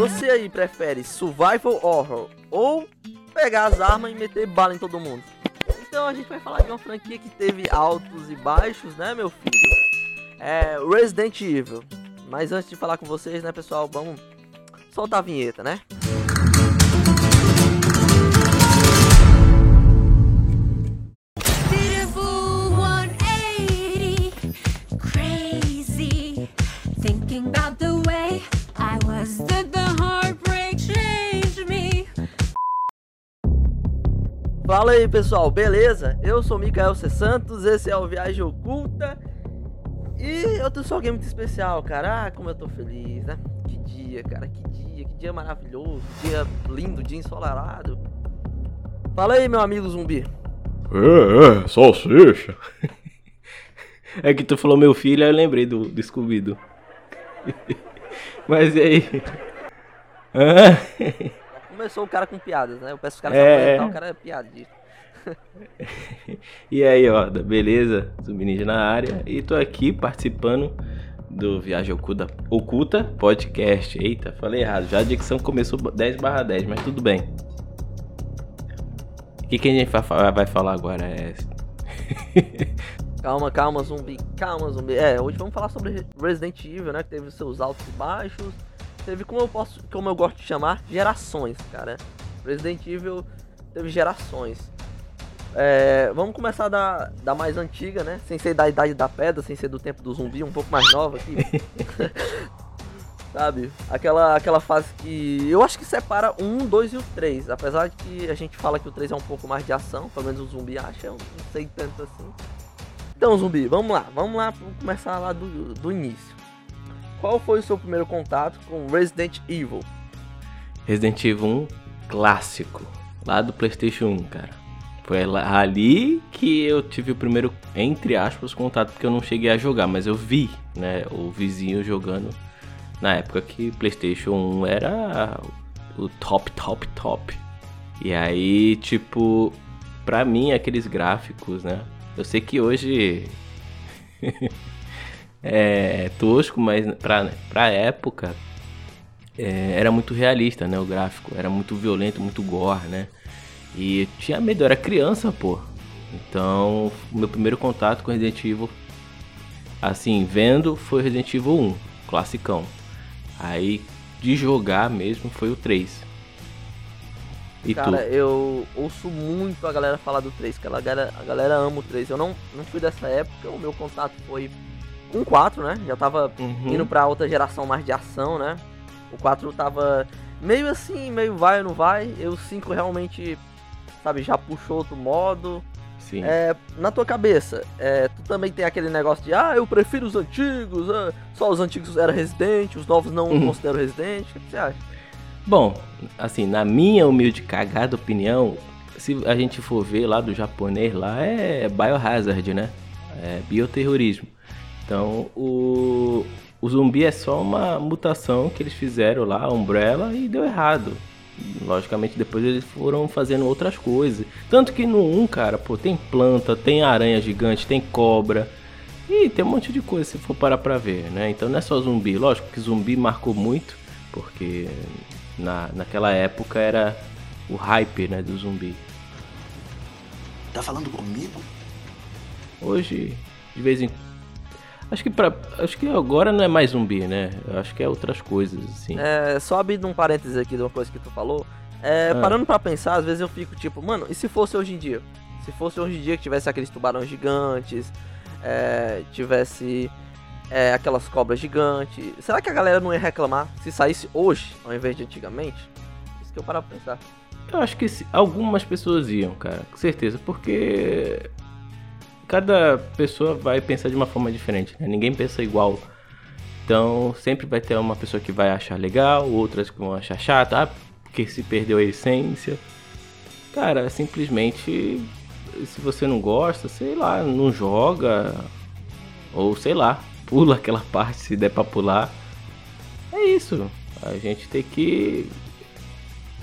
Você aí prefere survival horror ou pegar as armas e meter bala em todo mundo? Então a gente vai falar de uma franquia que teve altos e baixos, né, meu filho? É Resident Evil. Mas antes de falar com vocês, né, pessoal, vamos soltar a vinheta, né? Beautiful Fala aí pessoal, beleza? Eu sou Mikael C. Santos, esse é o Viagem Oculta E eu tenho só alguém muito especial, cara Ah, como eu tô feliz, né? Que dia, cara, que dia, que dia maravilhoso Que dia lindo, dia ensolarado Fala aí meu amigo zumbi É, é, salsicha. é que tu falou meu filho, aí eu lembrei do, do Scooby-Doo. Mas e aí? Hã? Começou o cara com piadas, né? Eu peço os caras É. se apresentar, o cara é piada disso E aí, ó, beleza? Zumbi na área. E tô aqui participando do Viagem Oculta, Oculta Podcast. Eita, falei errado. Já a dicção começou 10 barra 10, mas tudo bem. O que, que a gente vai falar agora? É... Calma, calma, zumbi, calma, zumbi. É, hoje vamos falar sobre Resident Evil, né? Que teve seus altos e baixos. Teve como eu posso, como eu gosto de chamar, gerações, cara. Resident Evil teve gerações. É, vamos começar da, da mais antiga, né? Sem ser da idade da pedra, sem ser do tempo do zumbi, um pouco mais nova aqui. Sabe? Aquela, aquela fase que. Eu acho que separa o 1, 2 e o 3. Apesar de que a gente fala que o 3 é um pouco mais de ação, pelo menos o zumbi acha, eu não sei tanto assim. Então, zumbi, vamos lá, vamos lá, vamos começar lá do, do início. Qual foi o seu primeiro contato com Resident Evil? Resident Evil 1 clássico, lá do PlayStation 1, cara. Foi lá- ali que eu tive o primeiro, entre aspas, contato, porque eu não cheguei a jogar, mas eu vi, né, o vizinho jogando na época que PlayStation 1 era o top, top, top. E aí, tipo, pra mim, aqueles gráficos, né? Eu sei que hoje é tosco, mas pra, pra época é, era muito realista, né? O gráfico era muito violento, muito gore, né? E eu tinha medo, eu era criança, pô. Então, meu primeiro contato com Resident Evil, assim, vendo, foi Resident Evil 1, classicão. Aí, de jogar mesmo, foi o 3. E Cara, tu? eu ouço muito a galera falar do 3, que a galera, a galera ama o 3. Eu não, não fui dessa época, o meu contato foi com o 4, né? Já tava Uhum. indo pra outra geração mais de ação, né? O 4 tava meio assim, meio vai ou não vai. E o 5 realmente, sabe, já puxou outro modo. Sim. É, na tua cabeça, é, tu também tem aquele negócio de, ah, eu prefiro os antigos, ah, só os antigos eram Resident, os novos não Uhum. considero Resident. O que que você acha? Bom, assim, na minha humilde cagada opinião, se a gente for ver lá do japonês, lá é biohazard, né? É bioterrorismo. Então, o, o zumbi é só uma mutação que eles fizeram lá, a Umbrella, e deu errado. Logicamente, depois eles foram fazendo outras coisas. Tanto que no 1, cara, pô, tem planta, tem aranha gigante, tem cobra. E tem um monte de coisa se for parar pra ver, né? Então não é só zumbi. Lógico que zumbi marcou muito, porque na, naquela época era o hype, né, do zumbi. Tá falando comigo? Hoje, de vez em Acho que pra, acho que agora não é mais zumbi, né? Acho que é outras coisas assim. É, só abrindo um parênteses aqui de uma coisa que tu falou. É, Ah. Parando pra pensar, às vezes eu fico tipo, mano, e se fosse hoje em dia? Se fosse hoje em dia que tivesse aqueles tubarões gigantes, é, tivesse é, aquelas cobras gigantes, será que a galera não ia reclamar se saísse hoje ao invés de antigamente? Isso que eu paro pra pensar. Eu acho que se- algumas pessoas iam, cara, com certeza, porque cada pessoa vai pensar de uma forma diferente, né? Ninguém pensa igual. Então, sempre vai ter uma pessoa que vai achar legal, outras que vão achar chato, ah, porque se perdeu a essência. Cara, simplesmente, se você não gosta, sei lá, não joga, ou sei lá, pula aquela parte se der pra pular. É isso. A gente tem que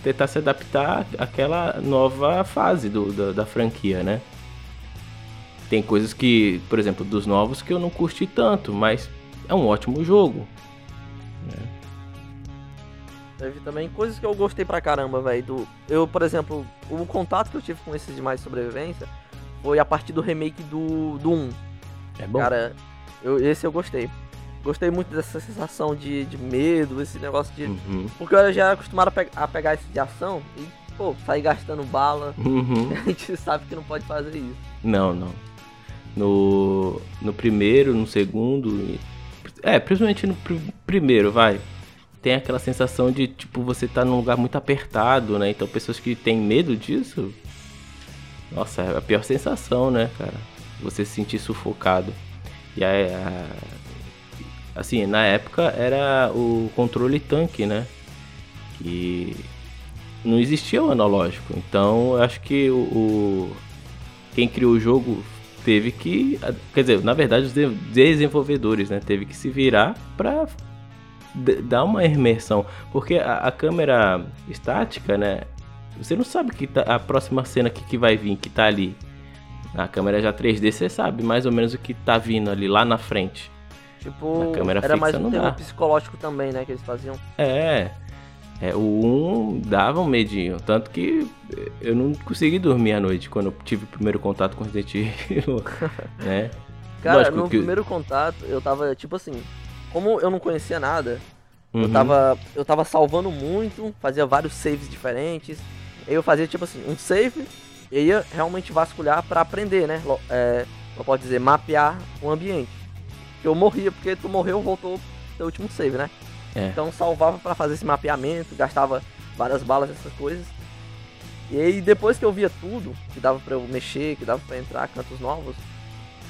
tentar se adaptar àquela nova fase do, da franquia, né? Tem coisas que, por exemplo, dos novos que eu não curti tanto, mas é um ótimo jogo. né? Teve também coisas que eu gostei pra caramba, velho. Eu, por exemplo, o contato que eu tive com esses de mais sobrevivência foi a partir do remake do, do 1. É bom? Cara, eu, esse eu gostei. Gostei muito dessa sensação de, de medo, esse negócio de. Uhum. Porque eu já era acostumado a, pe- a pegar esse de ação e, pô, sair gastando bala. Uhum. A gente sabe que não pode fazer isso. Não, não. No, no primeiro, no segundo. e- É, principalmente no pr- primeiro, vai. Tem aquela sensação de, tipo, você tá num lugar muito apertado, né? Então, pessoas que têm medo disso. Nossa, é a pior sensação, né, cara? Você se sentir sufocado. E aí, a- assim, na época era o controle tanque, né? Que não existia o analógico. Então, eu acho que o- o quem criou o jogo teve que. Quer dizer, na verdade, os de- desenvolvedores, né? Teve que se virar pra d- dar uma imersão. Porque a, a câmera estática, né? Você não sabe que tá- a próxima cena que, que vai vir, que tá ali. Na câmera já 3D, você sabe mais ou menos o que tá vindo ali lá na frente. Tipo, Na câmera era fixa mais um terror psicológico também, né? Que eles faziam. É. É, o 1 dava um medinho. Tanto que eu não consegui dormir à noite quando eu tive o primeiro contato com Resident Evil. né? Cara, Lógico no que- primeiro contato, eu tava, tipo assim, como eu não conhecia nada, eu Uhum. tava. Eu tava salvando muito, fazia vários saves diferentes. Eu fazia, tipo assim, um save e ia realmente vasculhar pra aprender, né? É, eu posso dizer, mapear o ambiente. Eu morria, porque tu morreu, voltou pro teu último save, né? É. Então salvava pra fazer esse mapeamento, gastava várias balas, essas coisas. E aí depois que eu via tudo, que dava pra eu mexer, que dava pra entrar cantos novos,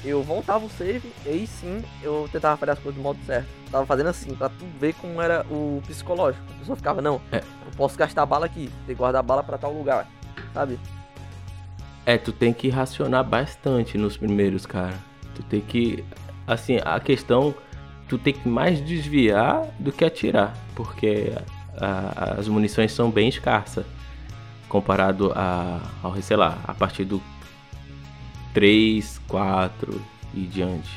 eu voltava o save e aí sim eu tentava fazer as coisas do modo certo. Tava fazendo assim, pra tu ver como era o psicológico. A pessoa ficava, não, É. eu posso gastar bala aqui, tem que guardar bala pra tal lugar, sabe? É, tu tem que racionar bastante nos primeiros, cara. Tu tem que. Assim, a questão. Tu tem que mais desviar do que atirar. Porque a- as munições são bem escassas. Comparado a, ao, sei lá, a partir do 3, 4 e diante.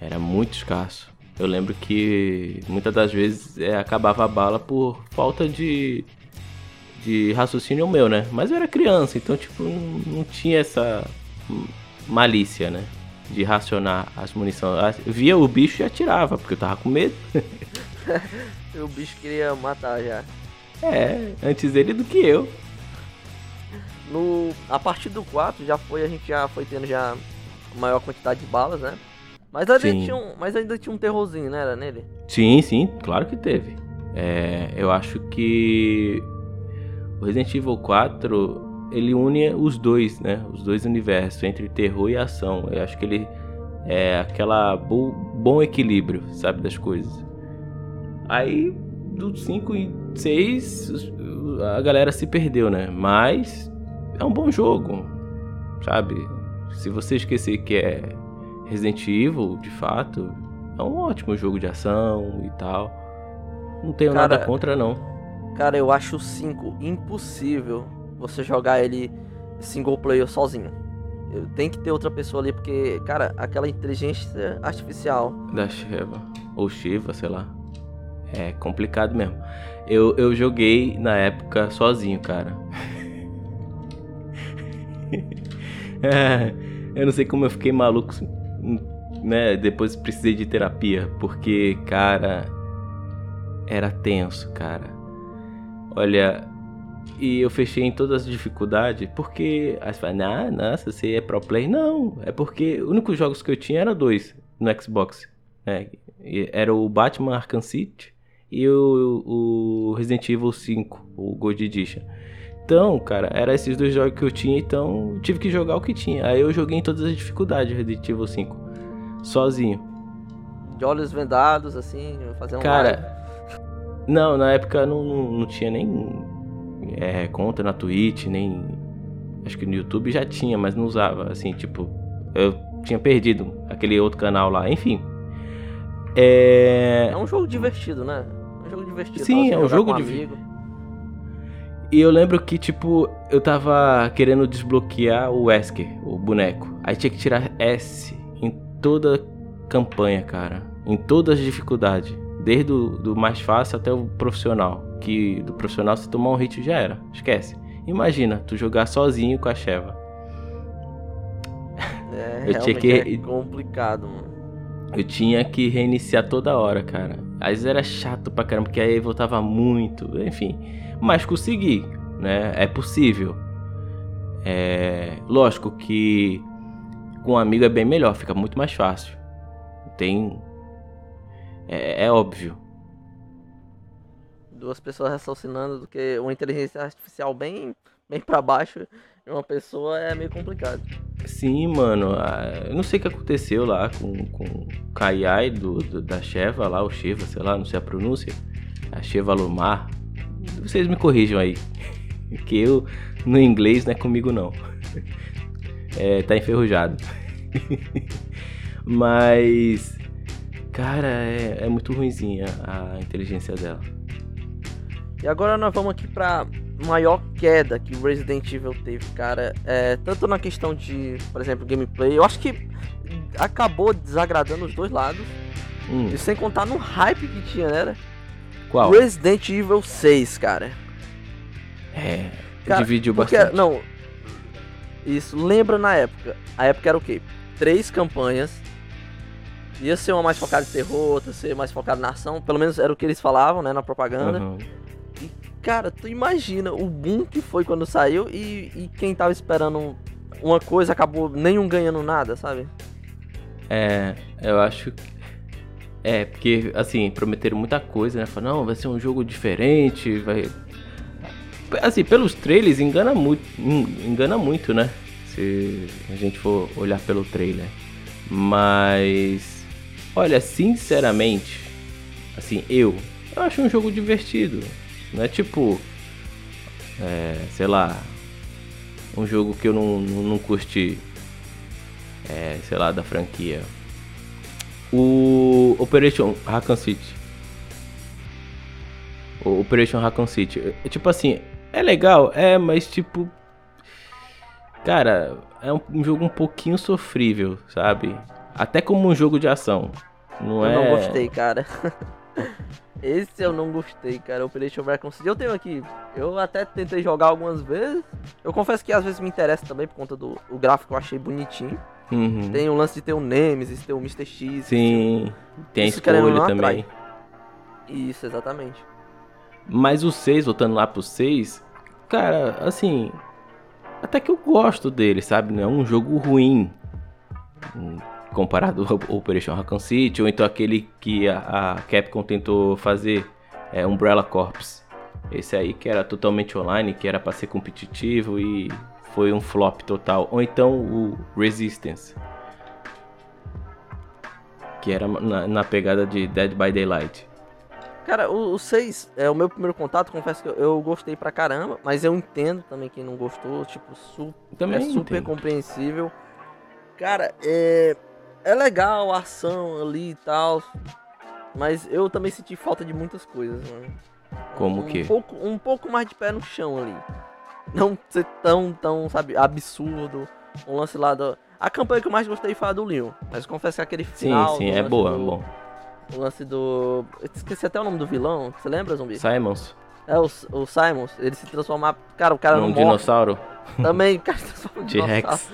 Era muito escasso. Eu lembro que muitas das vezes é, acabava a bala por falta de, de raciocínio meu, né? Mas eu era criança, então, tipo, não, não tinha essa malícia, né? De racionar as munições. Ah, Via o bicho e atirava, porque eu tava com medo. O bicho queria matar já. É, antes ele do que eu. No, a partir do 4 já foi, a gente já foi tendo já maior quantidade de balas, né? Mas ainda, Sim. tinha um, mas ainda tinha um terrorzinho, né? Era nele. Sim, sim, claro que teve. É, eu acho que o Resident Evil 4 ele une os dois, né? Os dois universos, entre terror e ação. Eu acho que ele é aquela bo bom equilíbrio, sabe, das coisas. Aí do 5 e 6 a galera se perdeu, né? Mas é um bom jogo, sabe? Se você esquecer que é Resident Evil, de fato, é um ótimo jogo de ação e tal. Não tenho Cara, nada contra, não. Cara, eu acho o 5 impossível você jogar ele single player sozinho. Tem que ter outra pessoa ali, porque, cara, aquela inteligência artificial. Da Shiva. Ou Shiva, sei lá. É complicado mesmo. Eu, eu joguei na época sozinho, cara. É, eu não sei como eu fiquei maluco, né? Depois precisei de terapia, porque, cara, era tenso, cara. Olha, e eu fechei em todas as dificuldades, porque aí você fala, ah, nossa, você é pro play. Não, é porque os únicos jogos que eu tinha eram dois no Xbox. né? Era o Batman Arkham City e o, o Resident Evil 5, o Gold Edition. Então, cara, eram esses dois jogos que eu tinha, então tive que jogar o que tinha. Aí eu joguei em todas as dificuldades Resident Evil 5, sozinho. De olhos vendados, assim, fazendo Cara, não, na época não, não, não tinha nem é, conta na Twitch, nem. Acho que no YouTube já tinha, mas não usava. Assim, tipo, eu tinha perdido aquele outro canal lá, enfim. É. É um jogo divertido, né? É um jogo divertido. Sim, é um jogo com div- amigo. E eu lembro que, tipo, eu tava querendo desbloquear o Wesker, o boneco. Aí tinha que tirar S em toda campanha, cara. Em todas as dificuldades Desde o do mais fácil até o profissional. Que do profissional se tomar um hit já era. Esquece. Imagina, tu jogar sozinho com a Sheva. É, Eu tinha que- é complicado, mano. Eu tinha que reiniciar toda hora, cara. Às vezes era chato pra caramba, porque aí voltava muito, enfim. Mas consegui, né? É possível. É... Lógico que com um amigo é bem melhor, fica muito mais fácil. Tem. É, é óbvio. Duas pessoas raciocinando do que uma inteligência artificial bem, bem pra baixo e uma pessoa é meio complicado. Sim, mano. Eu não sei o que aconteceu lá com, com o Kaiai do, do- da Sheva lá, o Sheva, sei lá, não sei a pronúncia. A Sheva Lumar. Vocês me corrijam aí. Que eu, no inglês, não é comigo não. É, tá enferrujado. Mas. Cara, é, é muito ruinzinha a inteligência dela. E agora nós vamos aqui pra maior queda que o Resident Evil teve, cara. É, tanto na questão de, por exemplo, gameplay. Eu acho que acabou desagradando os dois lados. Hum, E sem contar no hype que tinha, né? qual? Resident Evil 6, cara. É, Cara, dividiu Porque, bastante. não. Isso, lembra na época. A época era o quê? Três campanhas. Ia ser uma mais focada em terror, outra ser mais focada na ação. Pelo menos era o que eles falavam, né? Na propaganda. Aham. Cara, tu imagina o boom que foi quando saiu e, e quem tava esperando uma coisa acabou nenhum ganhando nada, sabe? É, eu acho que. É, porque, assim, prometeram muita coisa, né? Falaram, não, vai ser um jogo diferente, vai. Assim, pelos trailers, engana muito, en- engana muito, né? Se a gente for olhar pelo trailer. Mas. Olha, sinceramente, assim, eu. Eu acho um jogo divertido. Não é tipo. É, sei lá. Um jogo que eu não, não, não curti é, sei lá, da franquia. O Operation Raccoon City. O Operation Raccoon City. É, tipo assim, é legal, é, mas tipo. Cara, é um, um jogo um pouquinho sofrível, sabe? Até como um jogo de ação. Não eu é. não gostei, cara. Esse eu não gostei, cara. Operation Raccoon City. Eu tenho aqui. Eu até tentei jogar algumas vezes. Eu confesso que às vezes me interessa também por conta do o gráfico eu achei bonitinho. Uhum. Tem o lance de ter o Nemesis, ter o Mr. X. Sim, tem a Isso, escolha também. Isso, exatamente. Mas o 6, voltando lá pro 6, cara, assim. Até que eu gosto dele, sabe? Não é um jogo ruim. Comparado ao Operation Raccoon City, ou então aquele que a, a Capcom tentou fazer, é Umbrella Corps. Esse aí que era totalmente online, que era pra ser competitivo e foi um flop total. Ou então o Resistance. Que era na, na pegada de Dead by Daylight. Cara, o 6 é o meu primeiro contato, confesso que eu, eu gostei pra caramba, mas eu entendo também quem não gostou, tipo, su Também é super entendo. compreensível. Cara, é é legal a ação ali e tal, mas eu também senti falta de muitas coisas, mano. Como um o quê? Pouco, um pouco mais de pé no chão ali. Não ser tão, tão, sabe, absurdo. Um lance lá da... A campanha que eu mais gostei foi a do Leon, mas confesso que aquele Sim, final... sim, do é boa, é do- bom. O lance do... Eu esqueci até o nome do vilão, você lembra, Zumbi? Simons, É, o, o Simons, ele se transformar. Cara, o cara um não morre. dinossauro. Também, o cara se transforma em T-Rex.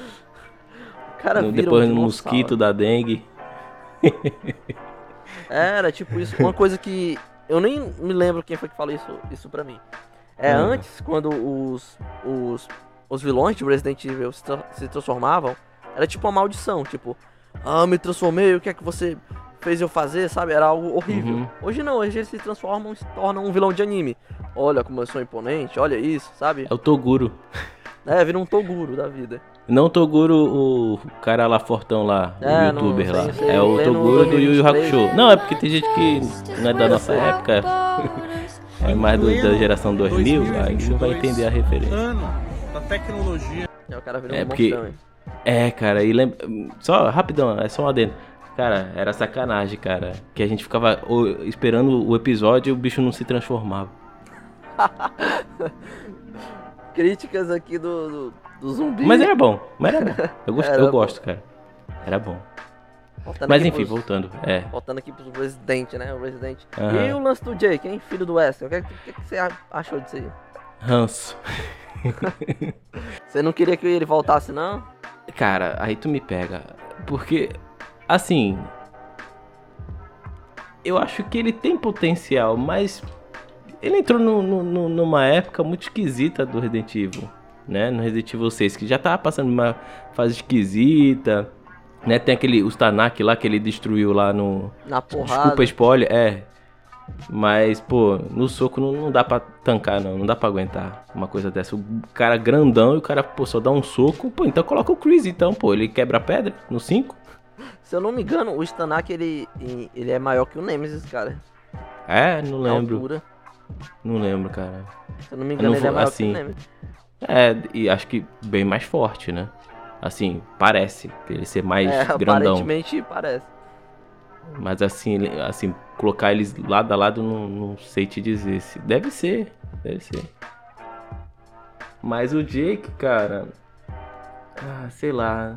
Cara No- depois um no mosquito da dengue. Era tipo isso. Uma coisa que. Eu nem me lembro quem foi que falou isso, isso pra mim. É, Hum. antes, quando os, os, os vilões de Resident Evil se, tra- se transformavam, era tipo uma maldição. Tipo, ah, me transformei, o que é que você fez eu fazer, sabe? Era algo horrível. Uhum. Hoje não, hoje eles se transformam e se tornam um vilão de anime. Olha como eu sou imponente, olha isso, sabe? É o Toguro. É, vira um Toguro da vida. Não o Toguro, o cara lá fortão lá, o É, não youtuber sei, lá. sei, é o Toguro do Yu Yu 2023. Hakusho. Não, é porque tem gente que não é da nossa época, é mais do- da geração 2000, aí não vai entender a referência. da tecnologia. É, o cara virou É, um porque- monstrão. hein? É, cara, e lembra. Só rapidão, é só um adendo. Cara, era sacanagem, cara. Que a gente ficava esperando o episódio e o bicho não se transformava. Críticas aqui do, do, do zumbi. Mas era bom, mas era bom. Eu, gosto, Era eu bom. gosto, cara. Era bom. Voltando Mas enfim, pros- voltando. É. Voltando aqui pros Resident, né? O Resident. Aham. E o lance do Jake, hein? Filho do Wesley. O que, que, que que você achou disso aí? Ranço. Você não queria que ele voltasse, não? Cara, aí tu me pega. Porque, assim. Eu acho que ele tem potencial, mas. Ele entrou no- no- numa época muito esquisita do Resident Evil. Né? No Resident Evil 6, que já tava passando uma fase esquisita. Né? Tem aquele. Os Tanak lá que ele destruiu lá no. Na porrada. Desculpa, spoiler, é. Mas, pô, no soco não, não dá pra tancar, não. Não dá pra aguentar uma coisa dessa. O cara grandão e o cara, pô, só dá um soco. Pô, então coloca o Chris, então, pô. Ele quebra a pedra no 5. Se eu não me engano, o Stanak, ele, ele é maior que o Nemesis, cara. É, não lembro. Não lembro, cara. Se eu não me engano, não ele é maior assim. É, e acho que bem mais forte, né? Assim, parece. que Ele ser mais É, grandão. aparentemente parece. Mas assim, assim, colocar eles lado a lado, não, não sei te dizer. se Deve ser, deve ser. Mas o Jake, cara. Ah, sei lá.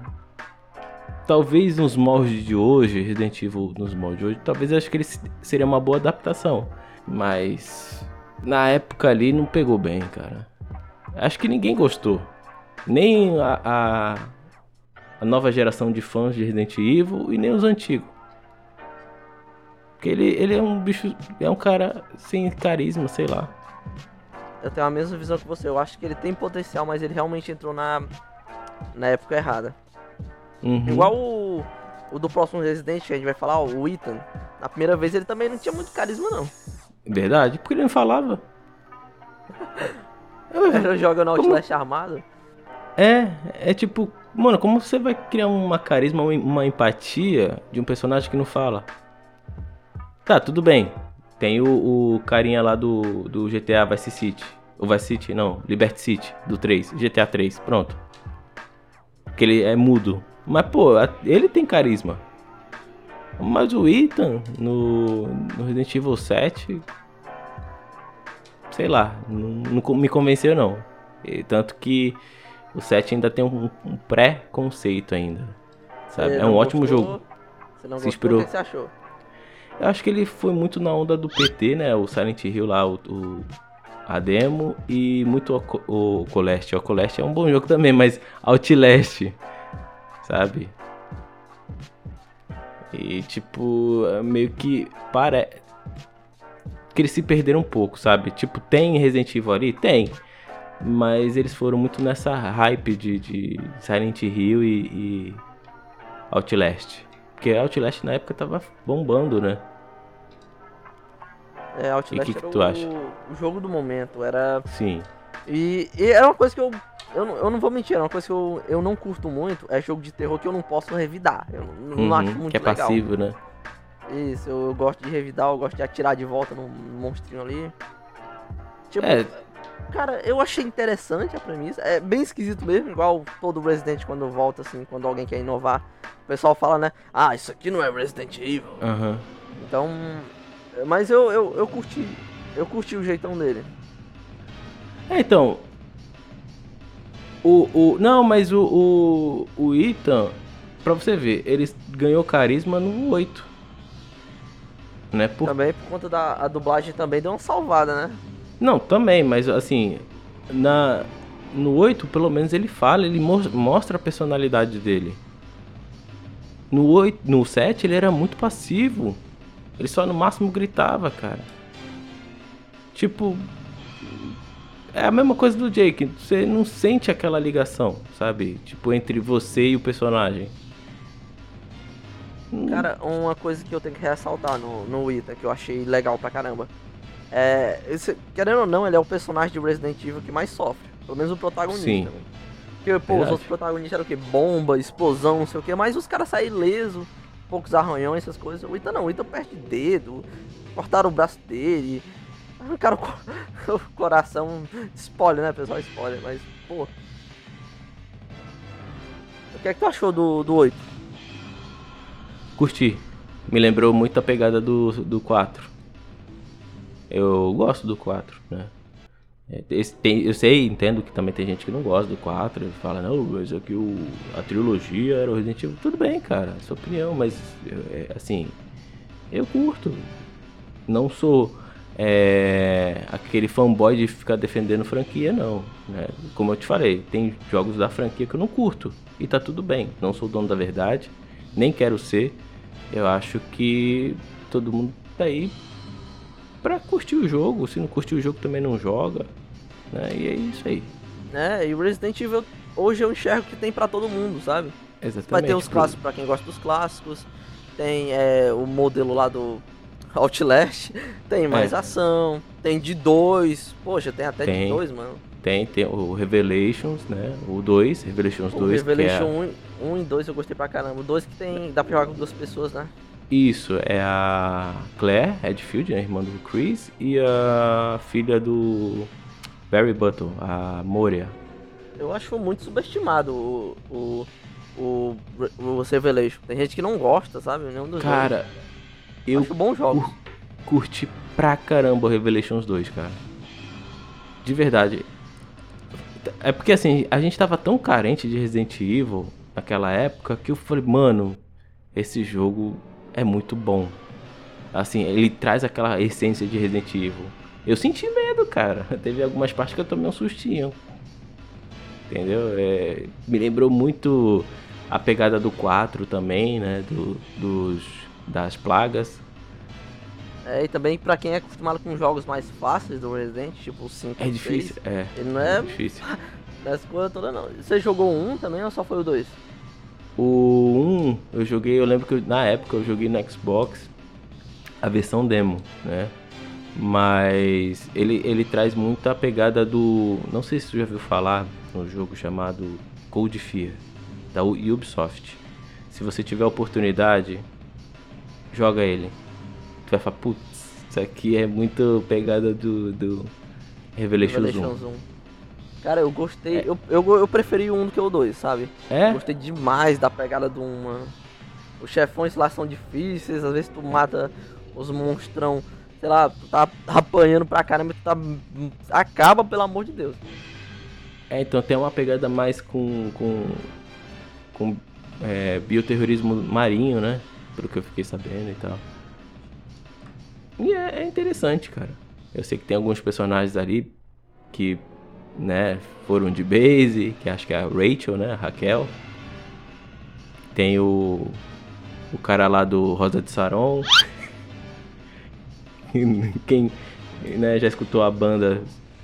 Talvez nos moldes de hoje, Resident Evil nos moldes de hoje, talvez eu acho que ele se- seria uma boa adaptação. Mas na época ali não pegou bem, cara. Acho que ninguém gostou. Nem a, a, a nova geração de fãs de Resident Evil e nem os antigos. Porque ele, ele é um bicho. É um cara sem carisma, sei lá. Eu tenho a mesma visão que você. Eu acho que ele tem potencial, mas ele realmente entrou na, na época errada. Uhum. Igual o, o do próximo Resident que a gente vai falar, ó, o Ethan. Na primeira vez ele também não tinha muito carisma, não. Verdade? Porque ele não falava. Ele joga no Como- Outlast armado. É, é tipo. Mano, como você vai criar uma carisma, uma, empatia de um personagem que não fala? Tá, tudo bem. Tem o, o carinha lá do, do GTA Vice City. O Vice City, não, Liberty City, do 3. GTA 3, pronto. Que ele é mudo. Mas, pô, ele tem carisma. Mas o Ethan, no, no Resident Evil 7. Sei lá, não, não me convenceu não. E tanto que o 7 ainda tem um, um pré-conceito ainda. Sabe? Você É um ótimo gostou? jogo. Você não Se gostou? inspirou. O que você achou? Eu acho que ele foi muito na onda do PT, né? O Silent Hill lá, o, o- a demo, e muito o, Co- o Coleste. O Coleste é um bom jogo também, mas Outlast, sabe? E tipo, meio que para que eles se perderam um pouco, sabe? Tipo, tem Resident Evil ali? Tem. Mas eles foram muito nessa hype de, de Silent Hill e, e Outlast. Porque Outlast na época tava bombando, né? É, Outlast E que que tu o, acha? o jogo do momento. Era. Sim. E, e era uma coisa que eu. Eu não, eu não vou mentir, é uma coisa que eu, eu não curto muito. É jogo de terror que eu não posso revidar. Eu não, não Uhum, acho muito que é legal. passivo, né? Isso, eu gosto de revidar, eu gosto de atirar de volta no monstrinho ali. Tipo, É. cara, eu achei interessante a premissa. É bem esquisito mesmo, igual todo Resident quando volta, assim, quando alguém quer inovar. O pessoal fala, né? Ah, isso aqui não é Resident Evil. Aham. Então. Mas eu, eu, eu curti. Eu curti o jeitão dele. É, então. O, o, não, mas o, o, o Ethan, pra você ver, ele ganhou carisma no 8. Né? Por, Também por conta da dublagem também deu uma salvada, né? Não, também, mas assim, na no 8, pelo menos ele fala, ele mo- mostra a personalidade dele. No 8, no 7 ele era muito passivo. Ele só no máximo gritava, cara. Tipo, é a mesma coisa do Jake, você não sente aquela ligação, sabe? Tipo entre você e o personagem. Cara, uma coisa que eu tenho que ressaltar no, no Ita, que eu achei legal pra caramba. É. Esse, querendo ou não, ele é o personagem de Resident Evil que mais sofre. Pelo menos o protagonista. Sim. né? Porque, pô, os Verdade. outros protagonistas eram o quê? Bomba, explosão, não sei o quê, mas os caras saem ileso, poucos arranhões, essas coisas. O Ita não, o Ita perde dedo, cortaram o braço dele, arrancaram o coração. Spoiler, né, pessoal? Spoiler, mas, pô. O que é que tu achou do, do 8? Curti. Me lembrou muito a pegada do, do 4. Eu gosto do 4, né? É, eu sei, entendo que também tem gente que não gosta do 4, fala, não, mas aqui o, a trilogia era o Resident Evil. Tudo bem, cara, é sua opinião, mas é, assim, eu curto. Não sou é, aquele fanboy de ficar defendendo franquia, não. né? Como eu te falei, tem jogos da franquia que eu não curto. E tá tudo bem. Não sou dono da verdade, nem quero ser. Eu acho que todo mundo tá aí pra curtir o jogo. Se não curtir o jogo, também não joga. Né? E é isso aí. né? E o Resident Evil hoje eu enxergo que tem pra todo mundo, sabe? Exatamente. Vai ter os clássicos pra quem gosta dos clássicos. Tem é, o modelo lá do Outlast. Tem mais É. ação. Tem de dois. Poxa, tem até de Tem. dois, mano. Tem, tem o Revelations, né? O 2, Revelations O 2, Revelation que é... 1, 1 e 2 eu gostei pra caramba. O 2 que tem. dá pra jogar com duas pessoas, né? Isso, é a Claire Redfield, né, irmã do Chris, e a filha do Barry Button, a Moria. Eu acho muito subestimado o. o. o, o Revelation. Tem gente que não gosta, sabe? Nenhum dos Cara, jogos. eu acho bons jogos. cur- curti pra caramba o Revelations 2, cara. De verdade. É porque assim, a gente tava tão carente de Resident Evil naquela época que eu falei, mano, esse jogo é muito bom. Assim, ele traz aquela essência de Resident Evil. Eu senti medo, cara. Teve algumas partes que eu tomei um sustinho. Entendeu? É, me lembrou muito a pegada do 4 também, né? Do, dos, das plagas. É, e também pra quem é acostumado com jogos mais fáceis do Resident, tipo o 5 É difícil, é. Ele não é difícil. dessa coisa toda não. Você jogou um também ou só foi o 2? O 1 eu joguei, eu lembro que eu- na época eu joguei no Xbox a versão demo, né? Mas ele, ele traz muito a pegada do. Não sei se tu já viu falar no jogo chamado Cold Fear, da Ubisoft. Se você tiver oportunidade, joga ele. Vai falar, putz, isso aqui é muito pegada do, do Revelations 1. Revelations 1. Cara, eu gostei. É. Eu, eu, eu preferi o 1 do que o 2, sabe? É? Gostei demais da pegada do 1, mano. Os chefões lá são difíceis, às vezes tu mata os monstrão, sei lá, tu tá apanhando pra caramba, tu tá. Acaba, pelo amor de Deus. É, então tem uma pegada mais com. com. com é, bioterrorismo marinho, né? Pelo que eu fiquei sabendo e tal. E é, é interessante, cara. Eu sei que tem alguns personagens ali que, né, foram de base, que acho que é a Rachel, né? A Raquel. Tem o. O cara lá do Rosa de Saron. Quem né, já escutou a banda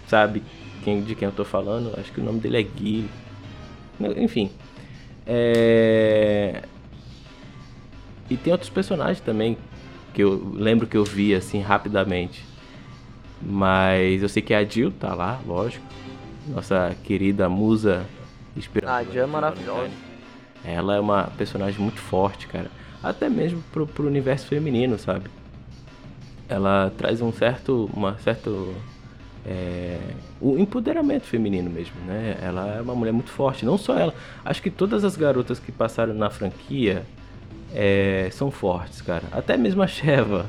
sabe quem, de quem eu tô falando. Acho que o nome dele é Gui. Enfim. É... E tem outros personagens também que eu lembro que eu vi assim rapidamente. Mas eu sei que a Jill tá lá, lógico. Nossa querida musa inspiradora. A Jill é maravilhosa. Ela é uma personagem muito forte, cara. Até mesmo pro, pro universo feminino, sabe? Ela traz um certo. uma certo. É, o empoderamento feminino mesmo, né? Ela é uma mulher muito forte. Não só ela. Acho que todas as garotas que passaram na franquia é, são fortes, cara. Até mesmo a Sheva,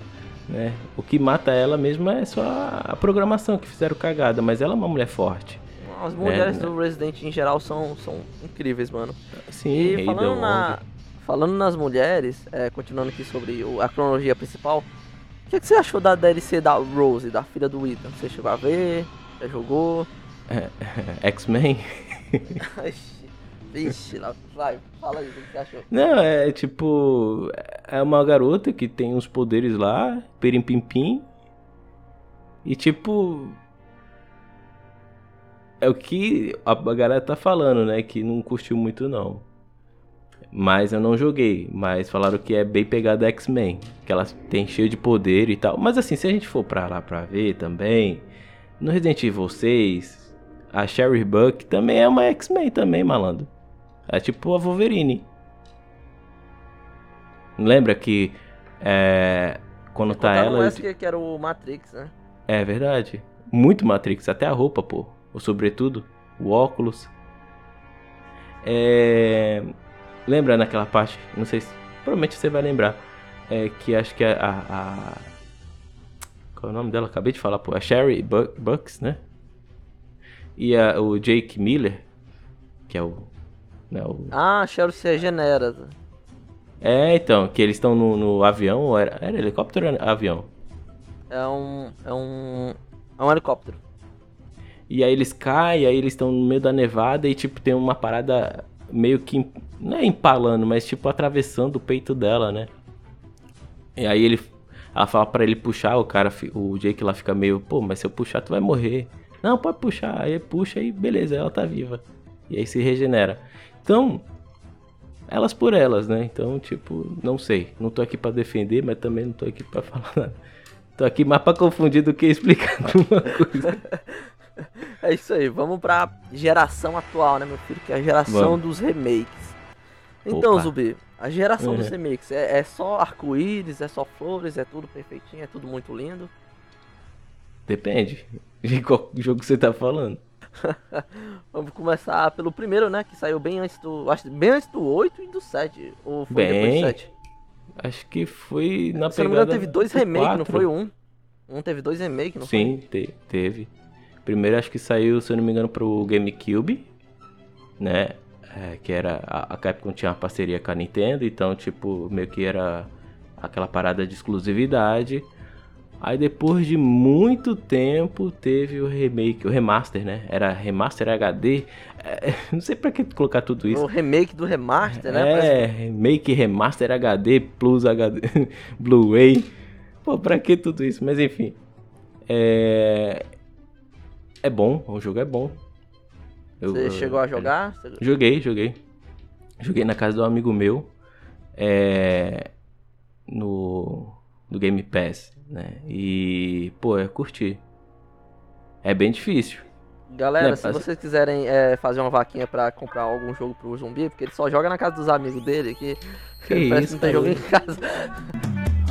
né? O que mata ela mesmo é só a programação que fizeram cagada, mas ela é uma mulher forte. As mulheres né? do Resident em geral são, são incríveis, mano. Sim, E falando, na, falando nas mulheres, é, continuando aqui sobre o- a cronologia principal, o que, que você achou da DLC da Rose, da filha do Ethan? Você chegou a ver? Já jogou? X-Men. Vixe, lá, vai, fala aí, o que você achou? Não, é tipo. É uma garota que tem uns poderes lá, perim-pim-pim. E tipo. É o que a galera tá falando, né? Que não curtiu muito não. Mas eu não joguei. Mas falaram que é bem pegada X-Men. Que ela tem cheio de poder e tal. Mas assim, se a gente for pra lá pra ver também. No Resident Evil 6, a Sherry Buck também é uma X-Men também, malandro. É tipo a Wolverine. Lembra que é, quando tá ela. essa que, que era o Matrix, né? É verdade. Muito Matrix, até a roupa, pô. O sobretudo, o óculos. É... Lembra naquela parte? Não sei se. Provavelmente você vai lembrar. É que acho que a. a- Qual é o nome dela? Acabei de falar, pô. A Sherry Bu- Bucks, né? e a- o Jake Miller, que é o. Né, o Ah, Cheryl se regenera. é, então, que eles estão no, no avião, ou era, era helicóptero ou avião? É um. É um. É um helicóptero. E aí eles caem, aí eles estão no meio da nevada e tipo tem uma parada meio que não é empalando, mas tipo atravessando o peito dela, né? E aí ele ela fala pra ele puxar, o cara, o Jake lá fica meio, pô, mas se eu puxar tu vai morrer. Não, pode puxar. Aí puxa e beleza, ela tá viva. E aí se regenera. Então, elas por elas, né? Então, tipo, não sei. Não tô aqui pra defender, mas também não tô aqui pra falar nada. Tô aqui mais pra confundir do que explicar alguma coisa. É isso aí, vamos pra geração atual, né, meu filho? Que é a geração Vamos. dos remakes. Então, Opa. Zubi, a geração dos Uhum. remakes é, é só arco-íris, é só flores, é tudo perfeitinho, é tudo muito lindo. Depende de qual jogo você tá falando. Vamos começar pelo primeiro, né? Que saiu bem antes do. Acho bem antes do 8 e do 7. Ou foi depois Bem, do 7? Acho que foi na Se eu não me engano, pegada teve dois do remakes, não 4. foi um. Um teve dois remakes, não Sim, te- teve. Primeiro acho que saiu, se eu não me engano, pro GameCube, né? É, que era. A, a Capcom tinha uma parceria com a Nintendo, então, tipo, meio que era aquela parada de exclusividade. Aí depois de muito tempo teve o remake, o remaster, né? Era remaster HD. É, não sei pra que colocar tudo isso. O remake do remaster, né? É, Parece- remake, remaster HD, Plus HD, Blu-ray. Pô, pra que tudo isso? Mas enfim. É. É bom, o jogo é bom. Eu- Você chegou a jogar? Você- Joguei, joguei. Joguei na casa de um amigo meu. É. No. No Game Pass, né? E. Pô, eu curti. É bem difícil. Galera, Né, se mas- vocês quiserem é, fazer uma vaquinha pra comprar algum jogo pro zumbi, porque ele só joga na casa dos amigos dele, que, Que parece isso, que não tem jogo cara? em casa.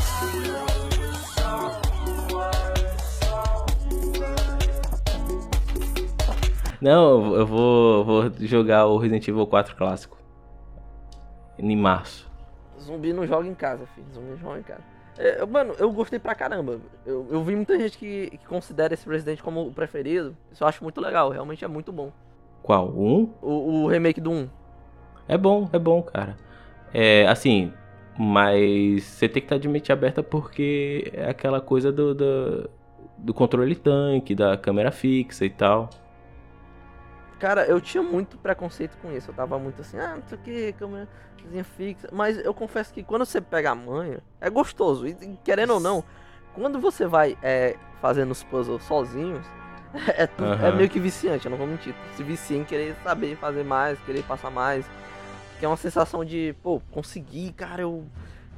Não, eu vou, vou jogar o Resident Evil 4 clássico. Em março. Zumbi não joga em casa, filho. Zumbi não joga em casa. É, mano, eu gostei pra caramba. Eu, eu vi muita gente que, que considera esse Resident como o preferido. Isso eu acho muito legal, realmente é muito bom. Qual? Um? O, o remake do 1. É bom, é bom, cara. É, assim, mas você tem que estar de mente aberta porque é aquela coisa do, do, do controle tanque, da câmera fixa e tal. Cara, eu tinha muito preconceito com isso. Eu tava muito assim, ah, não sei o que, câmerazinha fixa. Mas eu confesso que quando você pega a manha, é gostoso. E querendo ou não, quando você vai é, fazendo os puzzles sozinhos, é, tu- é meio que viciante, eu não vou mentir. Se vicia em querer saber fazer mais, querer passar mais. Que é uma sensação de, pô, consegui, cara, eu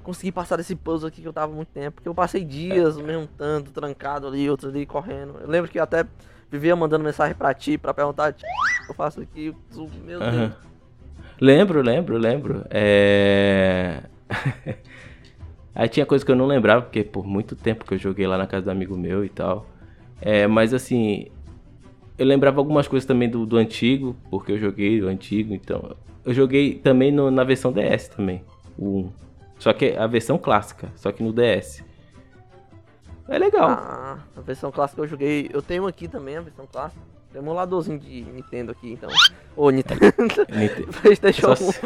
consegui passar desse puzzle aqui que eu tava muito tempo. Porque eu passei dias, o mesmo tanto, trancado ali, outro ali, correndo. Eu lembro que eu até vivia mandando mensagem pra ti, pra perguntar, "Ti, o que eu faço aqui, meu Deus. Lembro, lembro, lembro. É. Aí tinha coisa que eu não lembrava, porque por muito tempo que eu joguei lá na casa do amigo meu e tal. É, mas assim, eu lembrava algumas coisas também do, do antigo, porque eu joguei o antigo, então. Eu joguei também no- na versão DS também, o 1. Só que a versão clássica, só que no DS. É legal. Ah, a versão clássica eu joguei. Eu tenho aqui também a versão clássica. Um emuladorzinho de Nintendo aqui, então. Ô, Nintendo. Ninte- PlayStation Só 1. se...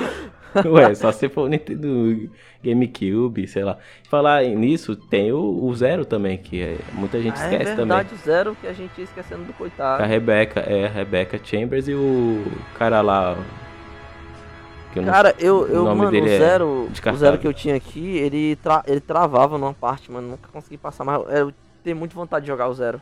Ué, só se for o Nintendo GameCube, sei lá. Falar nisso, tem o, o Zero também, que é- muita gente Ah, é esquece verdade, o zero que a gente ia esquecendo do também. coitado. A Rebecca, é, a Rebecca Chambers e o cara lá. eu não- Cara, eu, o eu nome mano, o é zero, o descartável. zero que eu tinha aqui, ele, tra ele travava numa parte, mano. Nunca consegui passar, mas eu, eu tenho muita vontade de jogar o zero.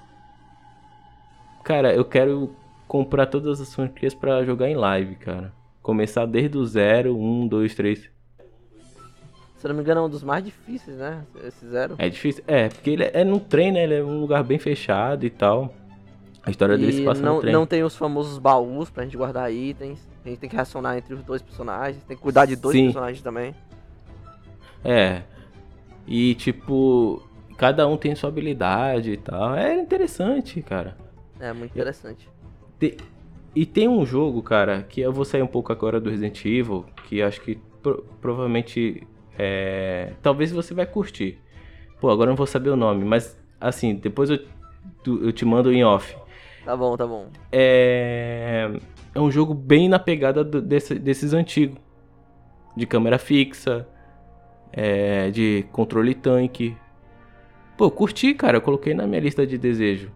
Cara, eu quero comprar todas as franquias pra jogar em live, cara. Começar desde o zero, um, dois, três. Se não me engano, é um dos mais difíceis, né? Esse zero. É difícil. É, porque ele é num trem, né? Ele é um lugar bem fechado e tal. A história dele se E passa não, no trem. não tem os famosos baús pra gente guardar itens. A gente tem que racionar entre os dois personagens. Tem que cuidar de dois Sim. personagens também. É. E tipo, cada um tem sua habilidade e tal. É interessante, cara. É muito interessante. Te- E tem um jogo, cara, que eu vou sair um pouco agora do Resident Evil, que acho que pro- provavelmente é, talvez você vai curtir. Pô, agora eu não vou saber o nome, mas assim, depois eu, eu te mando em off. Tá bom, tá bom. É, é um jogo bem na pegada do- desse- desses antigos. De câmera fixa, é, de controle tanque. Pô, curti, cara. Eu coloquei na minha lista de desejo.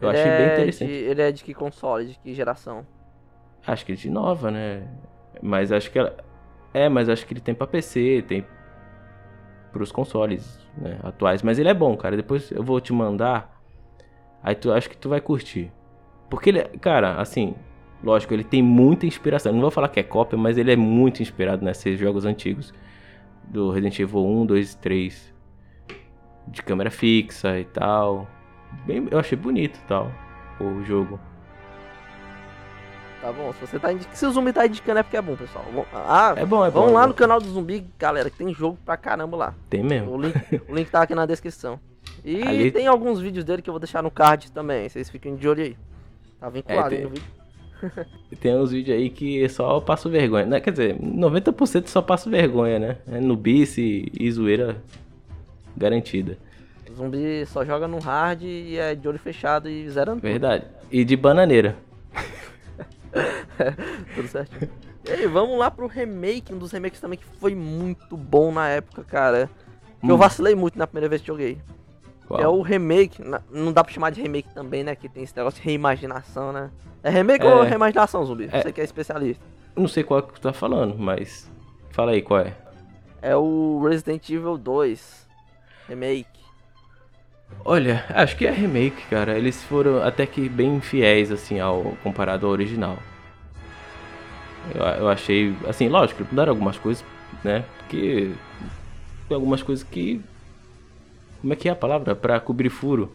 Eu Ele achei bem é interessante. de- ele é de que console, de que geração? Acho que de nova, né? Mas acho que ela. É, mas acho que ele tem pra PC, tem pros consoles né, atuais. Mas ele é bom, cara. Depois eu vou te mandar. Aí tu acho que tu vai curtir. Porque ele, é- cara, assim, lógico, ele tem muita inspiração. Não vou falar que é cópia, mas ele é muito inspirado nesses jogos antigos. Do Resident Evil 1, 2 e 3. De câmera fixa e tal. Bem, eu achei bonito tal. O jogo. Tá bom, se você tá indicando. Se o zumbi tá indicando é porque é bom, pessoal. Ah, É bom, é bom. vamos é lá no canal do zumbi, galera, que tem jogo pra caramba lá. Tem mesmo. O link, o link tá aqui na descrição. E Ali- tem alguns vídeos dele que eu vou deixar no card também. Vocês fiquem de olho aí. Tá vinculado É, tem- no vídeo. Tem uns vídeos aí que só passo vergonha. Né? Quer dizer, 90% só passo vergonha, né? É nubice e zoeira garantida. Zumbi só joga no hard e é de olho fechado e zerando tudo. Verdade. E de bananeira. Tudo certinho. E aí, vamos lá pro remake, um dos remakes também que foi muito bom na época, cara. Que eu Hum. vacilei muito na primeira vez que joguei. Qual? É o remake, não dá pra chamar de remake também, né? Que tem esse negócio de reimaginação, né? É remake É. ou reimaginação, zumbi? É. Você que é especialista. Não sei qual que tu tá falando, mas. Fala aí qual é. É o Resident Evil 2 Remake. Olha, acho que é remake, cara. Eles foram até que bem fiéis, assim, ao comparado ao original. Eu, eu achei, assim, lógico, mudaram algumas coisas, né? Porque tem algumas coisas que. Como é que é a palavra? Pra cobrir furo.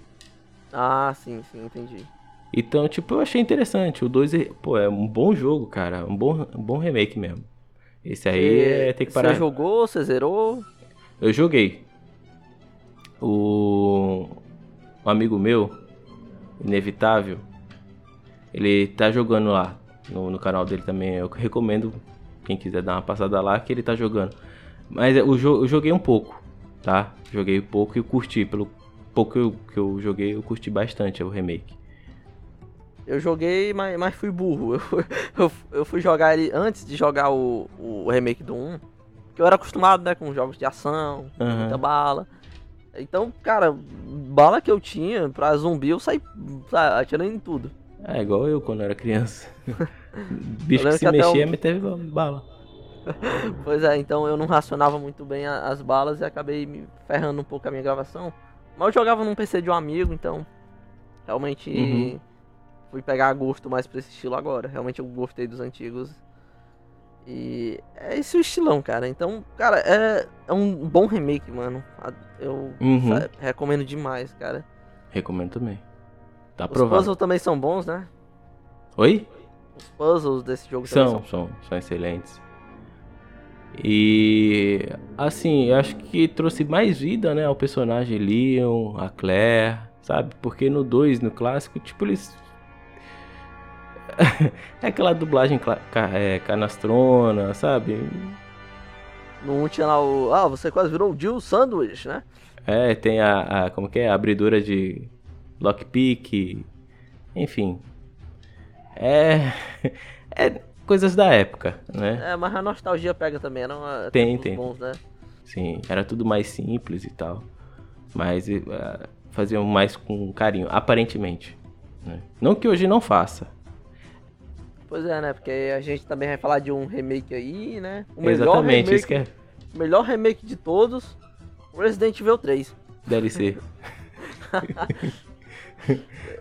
Ah, sim, sim, entendi. Então, tipo, eu achei interessante. O 2 é, pô, é um bom jogo, cara. Um bom, um bom remake mesmo. Esse aí é tem que parar. Você jogou, você zerou? Eu joguei. O... um amigo meu, Inevitável, ele tá jogando lá no, no canal dele também. Eu recomendo quem quiser dar uma passada lá que ele tá jogando. Mas jo eu joguei um pouco, tá? Joguei um pouco e eu curti. Pelo pouco que eu, que eu joguei, eu curti bastante o remake. Eu joguei, mas, mas fui burro. Eu, fui- eu, eu fui jogar ele antes de jogar o, o remake do 1. Porque eu era acostumado, né, com jogos de ação, Aham. muita bala. Então, cara, bala que eu tinha pra zumbi, eu saí sa- atirando em tudo. É igual eu quando era criança. Bicho que se que mexia, o- meteve bala. Pois é, então eu não racionava muito bem as balas e acabei me ferrando um pouco a minha gravação. Mas eu jogava num PC de um amigo, então realmente Uhum. fui pegar gosto mais pra esse estilo agora. Realmente eu gostei dos antigos. E é esse o estilão, cara. Então, cara, é, é um bom remake, mano. Eu Uhum. sa- recomendo demais, cara. Recomendo também. Tá Os aprovado. puzzles também são bons, né? Oi? Os puzzles desse jogo também São, são, são excelentes. E assim, eu acho que trouxe mais vida, né, ao personagem Leon, a Claire, sabe? Porque no 2, no clássico, tipo, eles. é aquela dublagem é, canastrona, sabe? No 1 tinha lá o. Ah, você quase virou o Jill Sandwich, né? É, tem a, a. Como que é? A abridura de lockpick. Enfim. É. É coisas da época, né? É, mas a nostalgia pega também, eram uh, Tem, tem. bons, né? Sim, era tudo mais simples e tal. Mas eh, faziam mais com carinho, aparentemente. né? Não que hoje não faça. Pois é, né? Porque a gente também vai falar de um remake aí, né? O melhor Exatamente, remake, isso que é melhor remake de todos, Resident Evil 3. DLC. a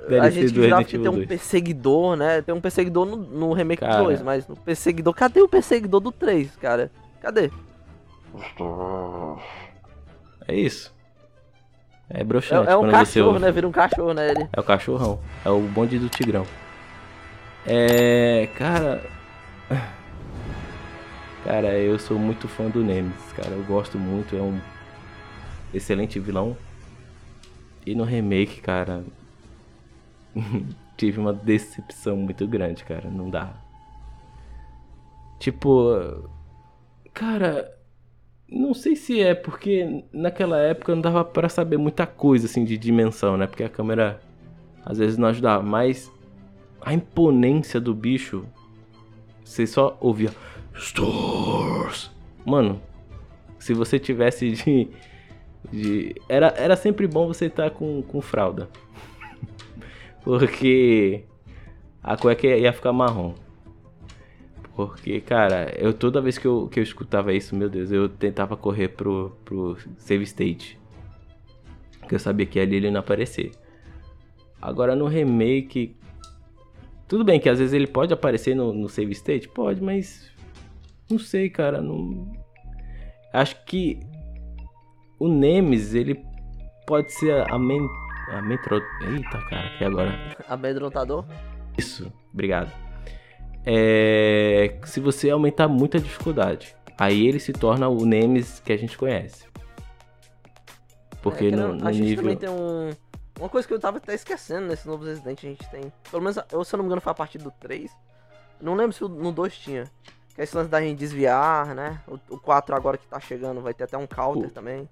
DLC gente Resident que Evil tem um 2. perseguidor, né? Tem um perseguidor no, no remake Cara. do 2, mas no perseguidor... Cadê o perseguidor do 3, cara? Cadê? É isso. É É, broxante é um quando você cachorro, né? Vira um cachorro, né? Ele. É o cachorrão. É o bonde do Tigrão. É. Cara. Cara, eu sou muito fã do Nemesis, cara. Eu gosto muito. É um excelente vilão. E no remake, cara. tive uma decepção muito grande, cara. Não dá. Tipo. Cara. Não sei se é porque naquela época não dava pra saber muita coisa assim de dimensão, né? Porque a câmera às vezes não ajudava, mas a imponência do bicho, você só ouvia Stores. Mano, se você tivesse de. de era, era sempre bom você estar com, com fralda. Porque a cueca ia ficar marrom. Porque, cara, eu toda vez que eu, que eu escutava isso, meu Deus, eu tentava correr pro, pro save state. Porque eu sabia que ali ele não aparecer. Agora no remake. Tudo bem que às vezes ele pode aparecer no, no save state? Pode, mas. Não sei, cara. Não. Acho que. O Nemesis, ele pode ser a, men... a metro... Eita, cara, que agora. Amedrontador? Isso, obrigado. É, se você aumentar muito a dificuldade, aí ele se torna o Nemesis que a gente conhece. Porque É, no, no a gente nível. também tem um. Uma coisa que eu tava até esquecendo nesse novo Resident a gente tem. Pelo menos, eu, se eu não me engano, foi a partir do 3. Não lembro se no 2 tinha. Que é esse lance da gente desviar, né? O, o 4 agora que tá chegando vai ter até um counter O- também.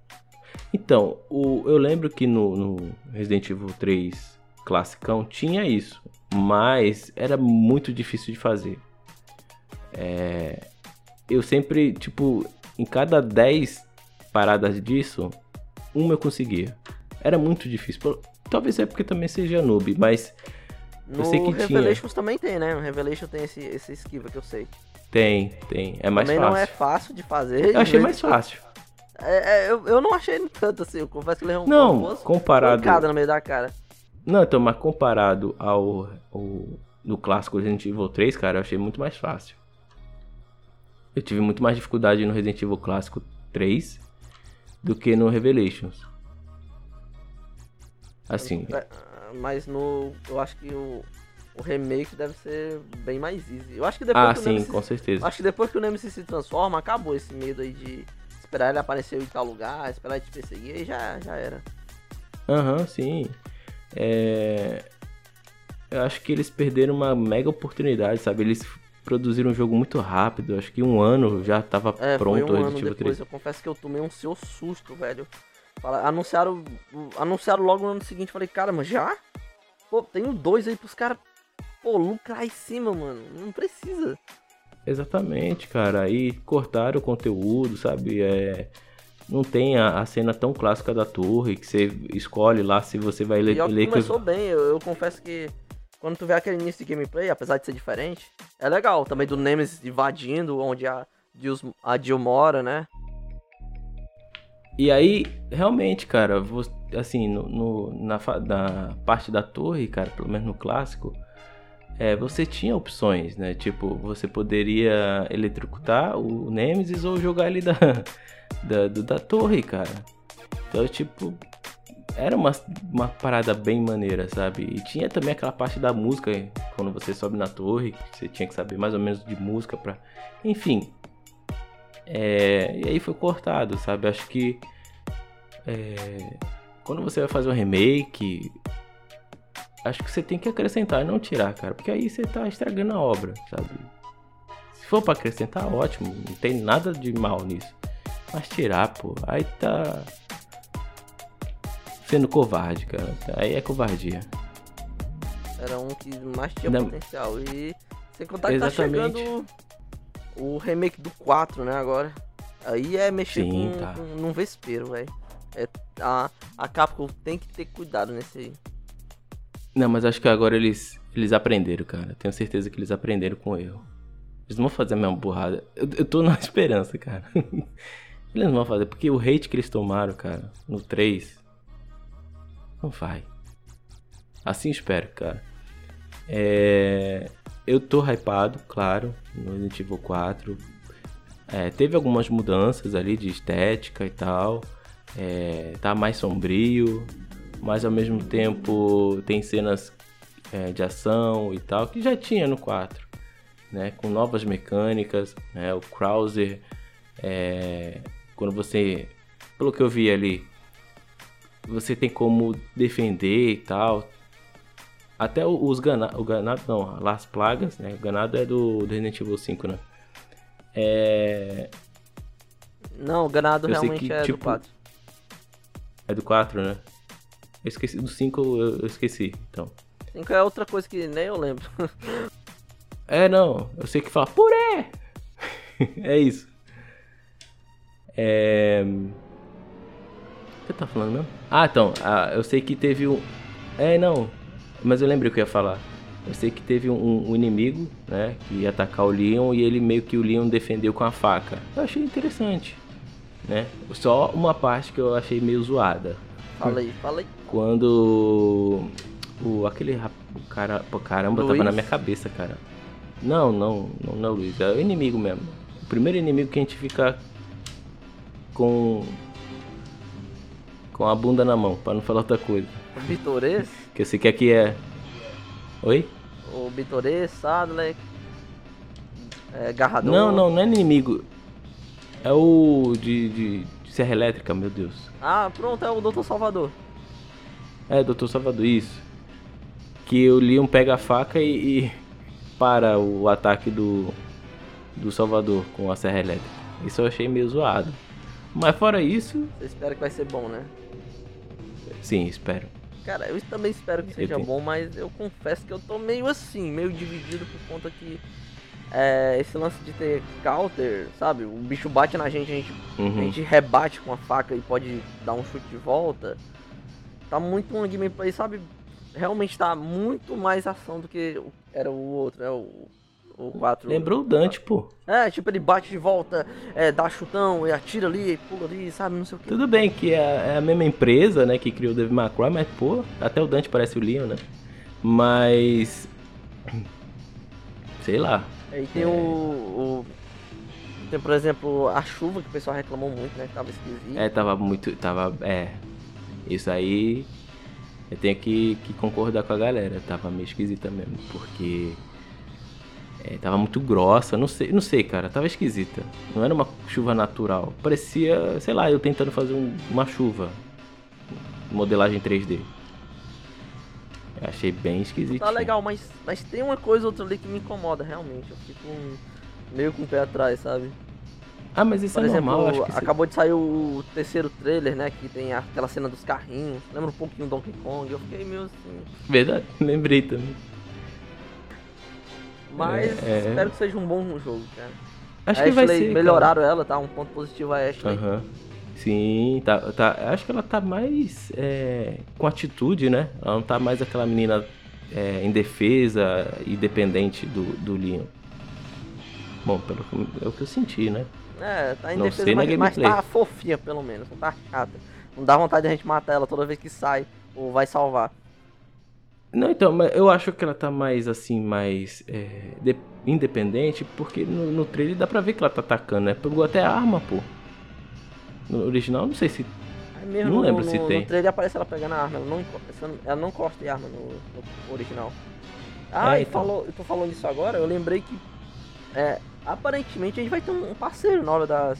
Então, o, eu lembro que no, no Resident Evil 3 classicão tinha isso, mas era muito difícil de fazer. É, eu sempre, tipo, em cada 10 paradas disso, uma eu conseguia. Era muito difícil. Talvez é porque também seja noob, mas No sei que tinha. Revelations também tem, né? No Revelation tem esse, esse esquiva que eu sei. tem, tem. É mais também fácil. não é fácil de fazer. Eu achei mais fácil. É, é, eu, eu não achei tanto assim, eu confesso que ele é um Não, boa comparado- no meio da cara. Não, então, mas comparado ao, ao no clássico Resident Evil 3, cara, eu achei muito mais fácil. Eu tive muito mais dificuldade no Resident Evil clássico 3 do que no Revelations. Assim, É, Mas no. Eu acho que o, o remake deve ser bem mais easy. Eu acho que depois ah, que o sim, Nemesis, com certeza. Acho que depois que o Nemesis se transforma, acabou esse medo aí de esperar ele aparecer em tal lugar, esperar ele te perseguir, aí já, já era. Aham, sim. É... Eu acho que eles perderam uma mega oportunidade, sabe? Eles produziram um jogo muito rápido. Acho que um ano já tava É, pronto foi o um ano Resident Evil depois, 3. eu confesso que eu tomei um seu susto, velho. Fala- anunciaram, anunciaram logo no ano seguinte, falei, cara, mas já? Pô, tenho dois aí pros caras, pô, lucrar em cima, mano. Não precisa. Exatamente, cara. Aí cortaram o conteúdo, sabe? É... Não tem a, a cena tão clássica da torre que você escolhe lá se você vai ler. E que ler que- começou bem, eu, eu confesso que quando tu vê aquele início de gameplay, apesar de ser diferente, é legal. Também do Nemesis invadindo onde a Jill, a Jill mora, né? E aí, realmente, cara, assim, no, no- na, na parte da torre, cara, pelo menos no clássico, é, você tinha opções, né? Tipo, você poderia eletrocutar o Nemesis ou jogar ele da, da, do- da torre, cara. Então, tipo, era uma, uma parada bem maneira, sabe? E tinha também aquela parte da música, quando você sobe na torre, você tinha que saber mais ou menos de música pra. Enfim. É, e aí foi cortado, sabe? Acho que. é, quando você vai fazer um remake. Acho que você tem que acrescentar e não tirar, cara. Porque aí você tá estragando a obra, sabe? Se for pra acrescentar, ótimo. Não tem nada de mal nisso. Mas tirar, pô, aí tá. Sendo covarde, cara. Aí é covardia. Era um que mais tinha Não. potencial. E sem contar que tá Exatamente. chegando o remake do 4, né, agora. Aí é mexer Sim, com, tá. com num vespeiro, velho. É, a, a Capcom tem que ter cuidado nesse aí. Não, mas acho que agora eles, eles aprenderam, cara. Tenho certeza que eles aprenderam com o erro. Eles não vão fazer a mesma burrada. Eu, eu tô na esperança, cara. Eles não vão fazer, porque o hate que eles tomaram, cara, no 3. Não vai. Assim espero, cara. É, Eu tô hypado, claro, no Resident Evil 4. É, teve algumas mudanças ali de estética e tal. É, tá mais sombrio, mas ao mesmo tempo tem cenas é, de ação e tal que já tinha no 4, né? Com novas mecânicas, né? O Krauser, é, quando você, pelo que eu vi ali, você tem como defender e tal. Até os ganado, o ganado não, Las Plagas, né? O ganado é do, do Resident Evil 5, né? É, Não, o ganado Eu realmente que, é tipo, do 4. é do 4, né? Eu esqueci, do 5 eu, eu esqueci, então. 5 é outra coisa que nem eu lembro. É, não. Eu sei que fala purê. é isso. É. O que eu tava falando mesmo? Ah, então. ah, eu sei que teve um. É, não. Mas eu lembrei o que eu ia falar. Eu sei que teve um, um inimigo, né? Que ia atacar o Leon e ele meio que o Leon defendeu com a faca. Eu achei interessante. Né? Só uma parte que eu achei meio zoada. Fala aí, fala aí. Quando o aquele rap- o cara, pô, caramba, tava Luiz? na minha cabeça, cara. Não, não, não, não é Luiz, é o inimigo mesmo. O primeiro inimigo que a gente fica com com a bunda na mão, pra não falar outra coisa. O Bitorês, Que eu sei que aqui é Oi? o Bitorês, Sadler, é, Garrador. Não, não, não é inimigo. É o de, de, de Serra Elétrica, meu Deus. Ah, pronto, é o Doutor Salvador. É, Doutor Salvador, isso. Que o Leon pega a faca e, e para o ataque do, do Salvador com a Serra Elétrica. Isso eu achei meio zoado. Mas fora isso, Você espera que vai ser bom, né? sim, espero. Cara, eu também espero que seja tenho- bom, mas eu confesso que eu tô meio assim, meio dividido por conta que é, esse lance de ter counter, sabe? O bicho bate na gente, a gente, a Uhum. gente rebate com a faca e pode dar um chute de volta. Tá muito um gameplay, sabe? Realmente tá muito mais ação do que era o outro, né? O, o 4. Lembrou o Dante, pô. É, tipo, ele bate de volta, é, dá chutão, e atira ali, pula ali, sabe? Não sei o que. Tudo bem que é, é a mesma empresa, né, que criou o Devil May Cry, mas pô, até o Dante parece o Leon, né? Mas sei lá. Aí tem o, o- Tem, por exemplo, a chuva que o pessoal reclamou muito, né? Que tava esquisito. É, tava muito. Tava. É. Isso aí. Eu tenho que, que concordar com a galera. Tava meio esquisita mesmo. Porque. É, tava muito grossa. Não sei, não sei, cara. Tava esquisita. Não era uma chuva natural. Parecia, sei lá, eu tentando fazer um- uma chuva. Modelagem 3D. Eu achei bem esquisito. Tá legal, mas, mas tem uma coisa ou outra ali que me incomoda, realmente. Eu fico um- meio com o pé atrás, sabe? Ah, mas isso Por é exemplo, normal. Acho acabou de sair o terceiro trailer, né? Que tem aquela cena dos carrinhos. Lembra um pouquinho do Donkey Kong. Eu fiquei meio assim. Verdade, lembrei também. Mas É, é. espero que seja um bom jogo, cara. Acho a que vai Ashley, ser. cara. melhoraram ela, tá? Um ponto positivo a Ashley. Aham. Sim, tá, tá. Acho que ela tá mais é, com atitude, né? Ela não tá mais aquela menina é, indefesa e dependente do, do Leon. Bom, pelo que, é o que eu senti, né? É, tá em Não defesa, sei mas, mas tá fofinha pelo menos, não tá chata. Não dá vontade de a gente matar ela toda vez que sai ou vai salvar. Não, então, mas eu acho que ela tá mais assim, mais é, de- independente, porque no, no trailer dá pra ver que ela tá atacando, né? Pegou até a arma, pô. No original, não sei se. Mesmo Não no- lembro no, se no tem. trailer aparece ela pegando a arma, ela não, ela não corta de arma no, no original. Ah, É, e então. falou, eu tô falando isso agora, eu lembrei que é, aparentemente a gente vai ter um parceiro na hora das,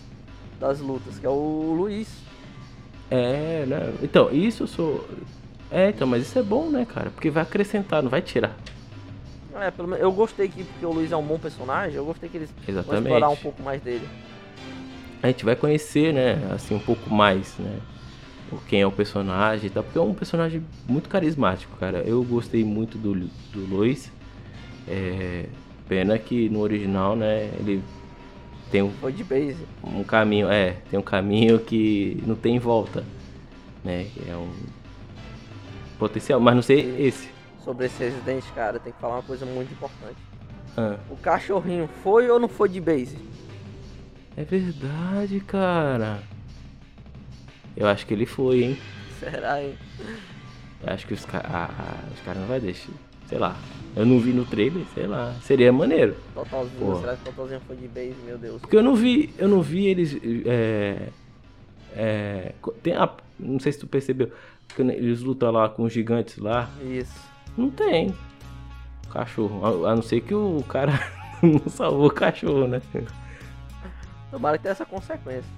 das lutas, que é o Luiz. É, né? Então, isso eu sou. É, então, mas isso é bom, né, cara? Porque vai acrescentar, não vai tirar. É, pelo menos eu gostei que porque o Luiz é um bom personagem, eu gostei que eles vão Exatamente. explorar um pouco mais dele. a gente vai conhecer, né, assim, um pouco mais, né, quem é o personagem e tal, porque é um personagem muito carismático, cara. Eu gostei muito do, do Lois. É, pena que no original, né, ele tem um, Foi de base. um caminho, é, tem um caminho que não tem volta, né, é um potencial, mas não sei esse. Sobre esse Resident, cara, tem que falar uma coisa muito importante. Ah, O cachorrinho foi ou não foi de base? é verdade, cara. Eu acho que ele foi, hein. Será, hein? Eu acho que os, ca ah, os caras não vai deixar. Sei lá. Eu não vi no trailer, sei lá. Seria maneiro. Totalzinho, Pô. será que o Totalzinho foi de base, meu Deus? Porque eu não vi, eu não vi eles. É, é, tem a, não sei se tu percebeu. Eles lutam lá com os gigantes lá. Isso. Não tem cachorro. A, a não ser que o cara não salvou o cachorro, né? Tomara que tenha essa consequência.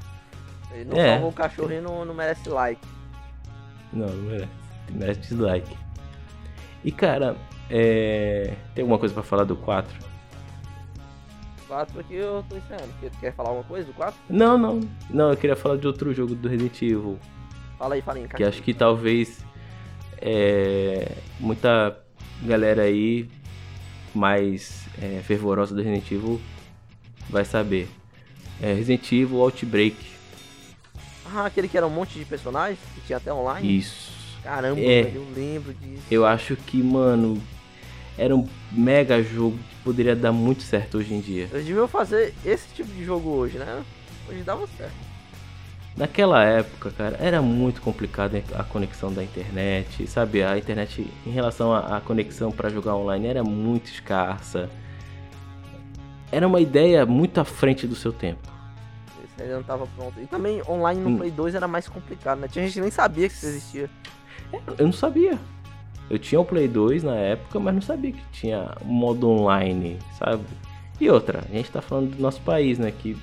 Ele não É. salvou o cachorrinho e não, não merece like. Não, não merece. Merece dislike. E cara, é, tem alguma coisa pra falar do 4? 4 aqui eu tô ensinando. Tu quer falar alguma coisa do 4? Não, não. Não, eu queria falar de outro jogo do Resident Evil. Fala aí, fala aí. que acho que talvez é, muita galera aí mais é, fervorosa do Resident Evil vai saber. É Resident Evil Outbreak. Ah, aquele que era um monte de personagens, que tinha até online. Isso. Caramba, É. velho, eu lembro disso. Eu acho que, mano, era um mega jogo que poderia dar muito certo hoje em dia. Eles deviam fazer esse tipo de jogo hoje, né? Hoje dava certo. Naquela época, cara, era muito complicado a conexão da internet, sabe? A internet em relação à conexão para jogar online era muito escassa. Era uma ideia muito à frente do seu tempo. Esse ainda não tava pronto. E também online no Hum. Play 2 era mais complicado, né? Tinha gente que nem sabia que isso existia. Eu não sabia. Eu tinha o Play 2 na época, mas não sabia que tinha modo online, sabe? E outra, a gente tá falando do nosso país, né? Que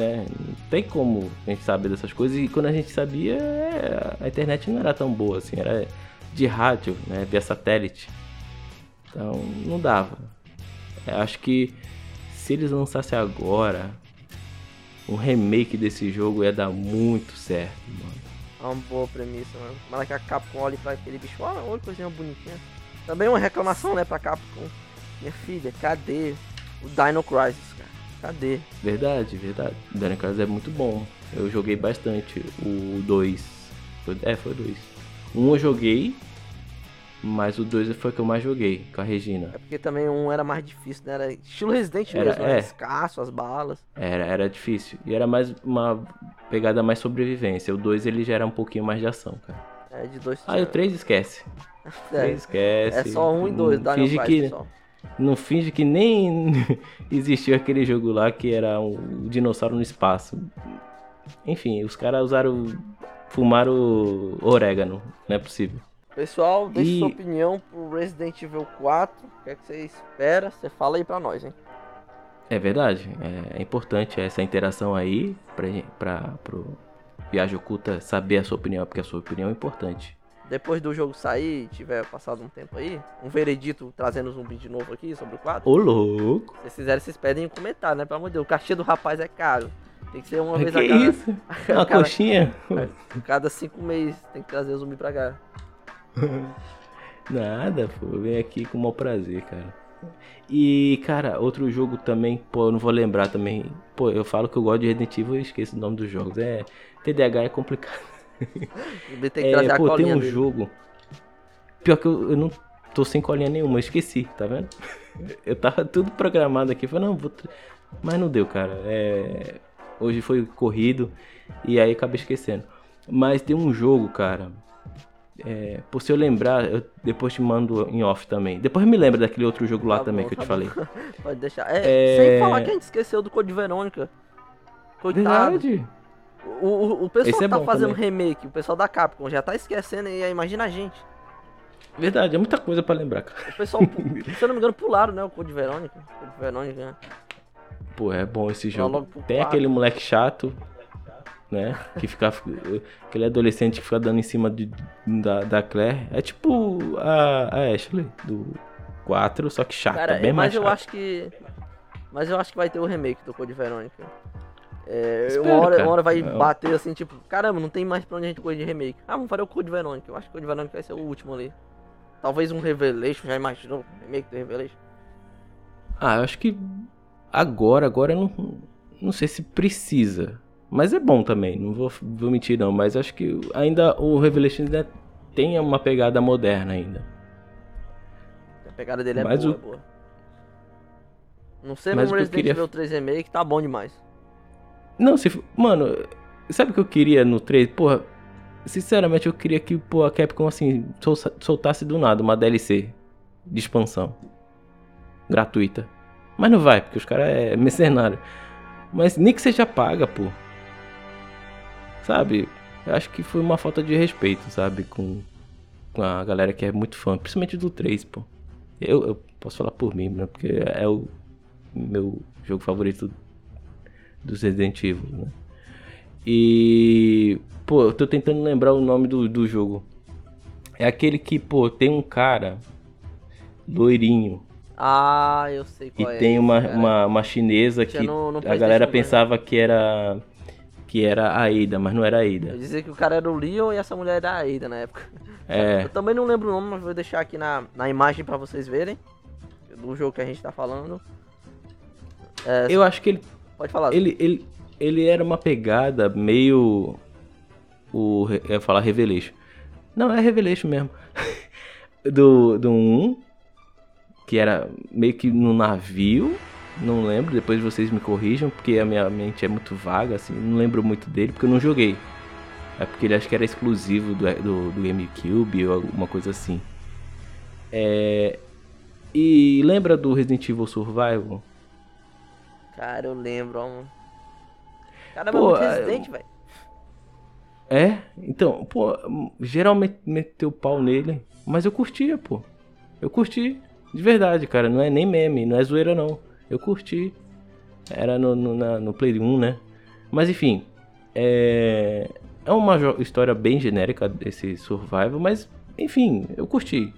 né, não tem como a gente saber dessas coisas. E quando a gente sabia, é, a internet não era tão boa assim, era de rádio, né? Via satélite. Então não dava. Eu acho que se eles lançassem agora um remake desse jogo ia dar muito certo, mano. É uma boa premissa, mano. Mas que a Capcom olha pra aquele bicho, olha, olha coisinha bonitinha. Também uma reclamação, né, pra Capcom. Minha filha, cadê o Dino Crisis, cara? Cadê? Verdade, verdade. Dino Crisis é muito bom. Eu joguei bastante o 2. É, foi o 2. Um eu joguei, mas o 2 foi o que eu mais joguei, com a Regina. É porque também um era mais difícil, né? Era estilo Resident Era- mesmo, era é. escasso, as balas. Era, era difícil. E era mais uma pegada mais sobrevivência. O 2 ele já era um pouquinho mais de ação, cara. É, de dois Ah, e o 3 esquece. É, 3 esquece. é só um e dois, Dino finge que, só. Não finge que nem existiu aquele jogo lá que era um dinossauro no espaço. Enfim, os caras usaram. Fumaram orégano. Não é possível. Pessoal, deixe E- sua opinião pro Resident Evil 4. O que, é que você espera? Você fala aí pra nós, hein? É verdade. É, é importante essa interação aí pra, pra, pro Viagem Oculta saber a sua opinião, porque a sua opinião é importante. Depois do jogo sair, tiver passado um tempo aí, um veredito trazendo zumbi de novo aqui sobre o 4. Ô louco! Se vocês fizerem, vocês pedem em comentário, né? Pelo amor de Deus, o cachê do rapaz é caro. Tem que ser uma Que vez a cada, isso? Uma cada- coxinha? cada cinco meses. Tem que trazer o zumbi pra cá. Nada, pô. Eu venho aqui com o maior prazer, cara. E, cara, outro jogo também, pô, eu não vou lembrar também. Pô, eu falo que eu gosto de Resident Evil e esqueço o nome dos jogos. É. TDAH é complicado. Tem que É, trazer a pô, tem colinha um dele. jogo. Pior que eu, eu não tô sem colinha nenhuma, eu esqueci, tá vendo? Eu tava tudo programado aqui, falei, não, vou. Mas não deu, cara. É, Hoje foi corrido e aí acabei esquecendo. Mas tem um jogo, cara. É... Por se eu lembrar, eu depois te mando em off também. Depois me lembra daquele outro jogo lá Tá também bom, que eu tá te falei. bom. Pode deixar. É, É. Sem falar que a gente esqueceu do Code Verônica. Coitado. Verdade. O, o, o pessoal Esse é que tá bom fazendo também. remake, o pessoal da Capcom já tá esquecendo e aí imagina a gente. Verdade, é muita coisa pra lembrar, cara. O pessoal, se eu não me engano, pularam, né? O Code Verônica. Code Verônica. né? Pô, é bom esse Vai jogo. Tem quatro. aquele moleque chato, né? Que fica. aquele adolescente que fica dando em cima de, da, da Claire. É tipo a, a Ashley do 4, só que chata, Cara, bem mais mas eu chata. acho que. Mas eu acho que vai ter o remake do Code Verônica. É, Espero, uma, hora, uma hora vai Eu- bater assim, tipo, caramba, não tem mais pra onde a gente correr de remake. Ah, vamos fazer o Code Verônica. Eu acho que o Code Verônica vai ser o último ali. Talvez um Revelation, já imaginou? Remake do Revelation? Ah, eu acho que agora, agora eu não, não sei se precisa. Mas é bom também, não vou, vou mentir não. Mas acho que ainda o Revelation ainda tem uma pegada moderna ainda. A pegada dele é Mas boa, o- é boa. Não sei Mas o Resident queria- Evil 3 Remake, tá bom demais. Não, se. Mano, sabe o que eu queria no 3? Porra, sinceramente eu queria que pô, a Capcom assim sol- soltasse do nada uma DLC de expansão gratuita. Mas não vai, porque os caras é mercenário. Mas nem que seja paga, pô. Sabe? Eu acho que foi uma falta de respeito, sabe? Com, com a galera que é muito fã, principalmente do 3, pô. Eu, eu posso falar por mim, né? Porque é o meu jogo favorito dos Resident Evil, né? E. Pô, eu tô tentando lembrar o nome do, do jogo. É aquele que, pô, tem um cara loirinho Ah, eu sei e qual é. tem esse, uma, uma, uma chinesa que no- no a galera 2, pensava que era Que era a Ada, mas não era a Eu Ada. dizia que o cara era o Leon e essa mulher era a Ada na época. É. Eu também não lembro o nome, mas vou deixar aqui na, na imagem pra vocês verem. Do jogo que a gente tá falando. É, Eu acho que ele, Pode falar. ele, ele, ele era uma pegada meio. O. Eu ia falar Revelation. Não, é Revelation mesmo. do, do 1. Que era meio que no navio. Não lembro, depois vocês me corrijam, porque a minha mente é muito vaga, assim. Não lembro muito dele, porque eu não joguei. É porque ele acho que era exclusivo do, do, do GameCube ou alguma coisa assim. É. E lembra do Resident Evil Survival? Cara, eu lembro, ó. mano. Caramba, Pô, é muito é, residente, velho. É? Então, pô, geralmente meteu pau nele, mas eu curtia, pô. Eu curti, de verdade, cara. Não é nem meme, não é zoeira, não. Eu curti. Era no, no, na- no Play 1, né? Mas enfim, é. É uma história bem genérica desse Survival, mas enfim, eu curti.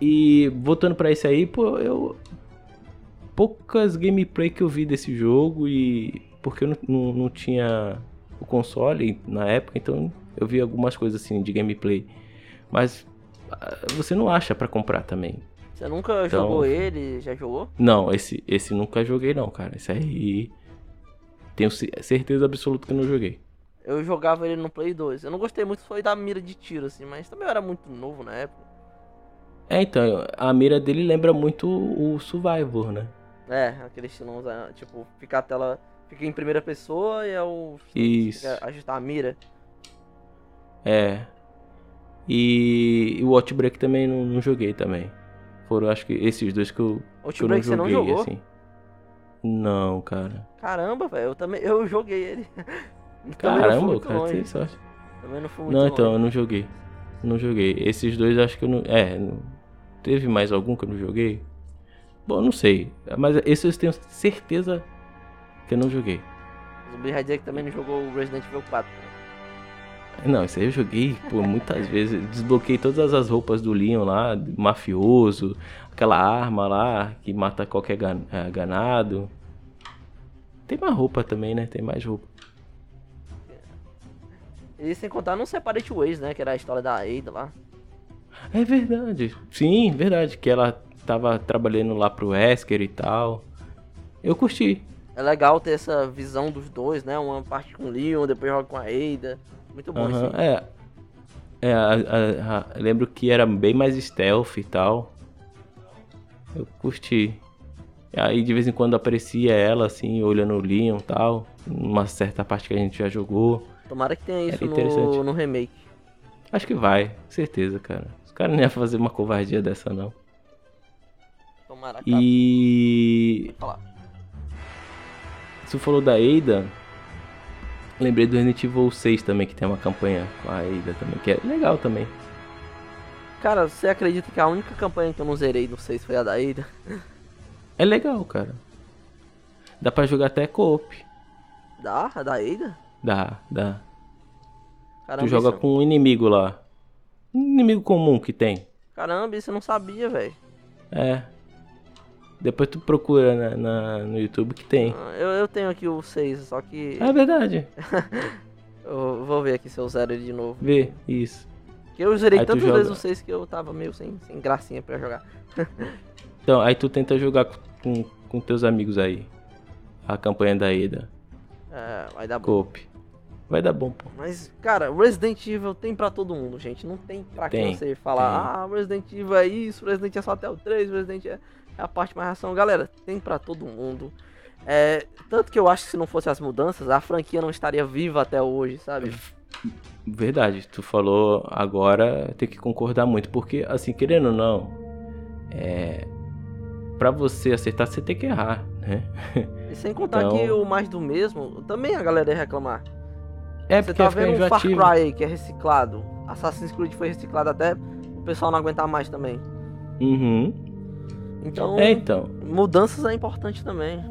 E voltando pra isso aí, pô, eu. Poucas gameplay que eu vi desse jogo e. Porque eu não, não, não tinha o console na época, então eu vi algumas coisas assim de gameplay. Mas ah, você não acha pra comprar também. Você nunca Então- jogou ele? Já jogou? Não, esse, esse nunca joguei não, cara. Esse aí. Tenho ce- certeza absoluta que eu não joguei. Eu jogava ele no Play 2. Eu não gostei muito, foi da mira de tiro, assim, mas também eu era muito novo na época. É, então, a mira dele lembra muito o Survivor, né? É, aquele estilão, ah, tipo, ficar a tela. Fica em primeira pessoa e é o. Isso. fica- ajustar a mira. É. E, e o Outbreak também não, não joguei tambem. Foram, acho que, esses dois que eu, que eu não Outbreak você não joguei, jogou? assim. Não, cara. Caramba, velho, eu também. Eu joguei ele. Também Caramba, cara longe. teve sorte. Também não fui muito Não, então, eu longe. não joguei. Não joguei. Esses dois acho que eu não. É, não- teve mais algum que eu não joguei? Bom, não sei. Mas esses eu tenho certeza que eu não joguei. O Zumbi que também não jogou o Resident Evil 4. Não, isso aí eu joguei por muitas vezes. Desbloqueei todas as roupas do Leon lá, mafioso, aquela arma lá que mata qualquer eh, ganado. Tem mais roupa também, né? Tem mais roupa. E sem contar no Separate Ways, né? Que era a história da Ada lá. É verdade. Sim, verdade. Que ela tava trabalhando lá pro Wesker e tal. Eu curti. É legal ter essa visão dos dois, né? Uma parte com o Leon, depois joga com a Ada. Muito bom isso. É. É, a- a- a- lembro que era bem mais stealth e tal. Eu curti. Aí de vez em quando aparecia ela assim, olhando o Leon e tal. Uma certa parte que a gente já jogou. Tomara que tenha isso no, no remake. Acho que vai, certeza, cara. Os caras não iam fazer uma covardia dessa, não. Tomara que E. Você falou da Ada. Lembrei do Resident Evil 6 também, que tem uma campanha com a Ada também, que é legal também. Cara, você acredita que a única campanha que eu não zerei no 6 foi a da Ada? É legal, cara. Dá pra jogar até co-op. Dá? A da Ada? Dá, dá. Caramba, tu joga isso... com um inimigo lá. Um inimigo comum que tem. Caramba, isso eu não sabia, velho. É. Depois tu procura na, na- no YouTube que tem. Ah, Eu, eu tenho aqui o 6, só que É verdade. eu vou ver aqui se eu zero ele de novo. Vê, isso. Porque eu zerei Aí tantas vezes o 6 que eu tava meio sem, sem gracinha pra jogar. Então, aí tu tenta jogar com, com teus amigos aí. A campanha da Eda. É, vai dar bom. Coop. Vai dar bom, pô. Mas, cara, Resident Evil tem pra todo mundo, gente. Não tem pra Tem, quem você falar, ah, Resident Evil é isso, Resident é só até o 3, Resident é a parte mais ação. Galera, tem pra todo mundo. É, tanto que eu acho que se não fosse as mudanças, a franquia não estaria viva até hoje, sabe? Verdade, tu falou agora, tem que concordar muito, porque assim, querendo ou não, é para você acertar você tem que errar, né? E sem contar Então- que o mais do mesmo, também a galera ia reclamar. É Você porque tá vendo um Far. Cry aí, que é reciclado. Assassin's Creed foi reciclado até o pessoal não aguentar mais também. Uhum. Então, É, então. mudanças é importante também.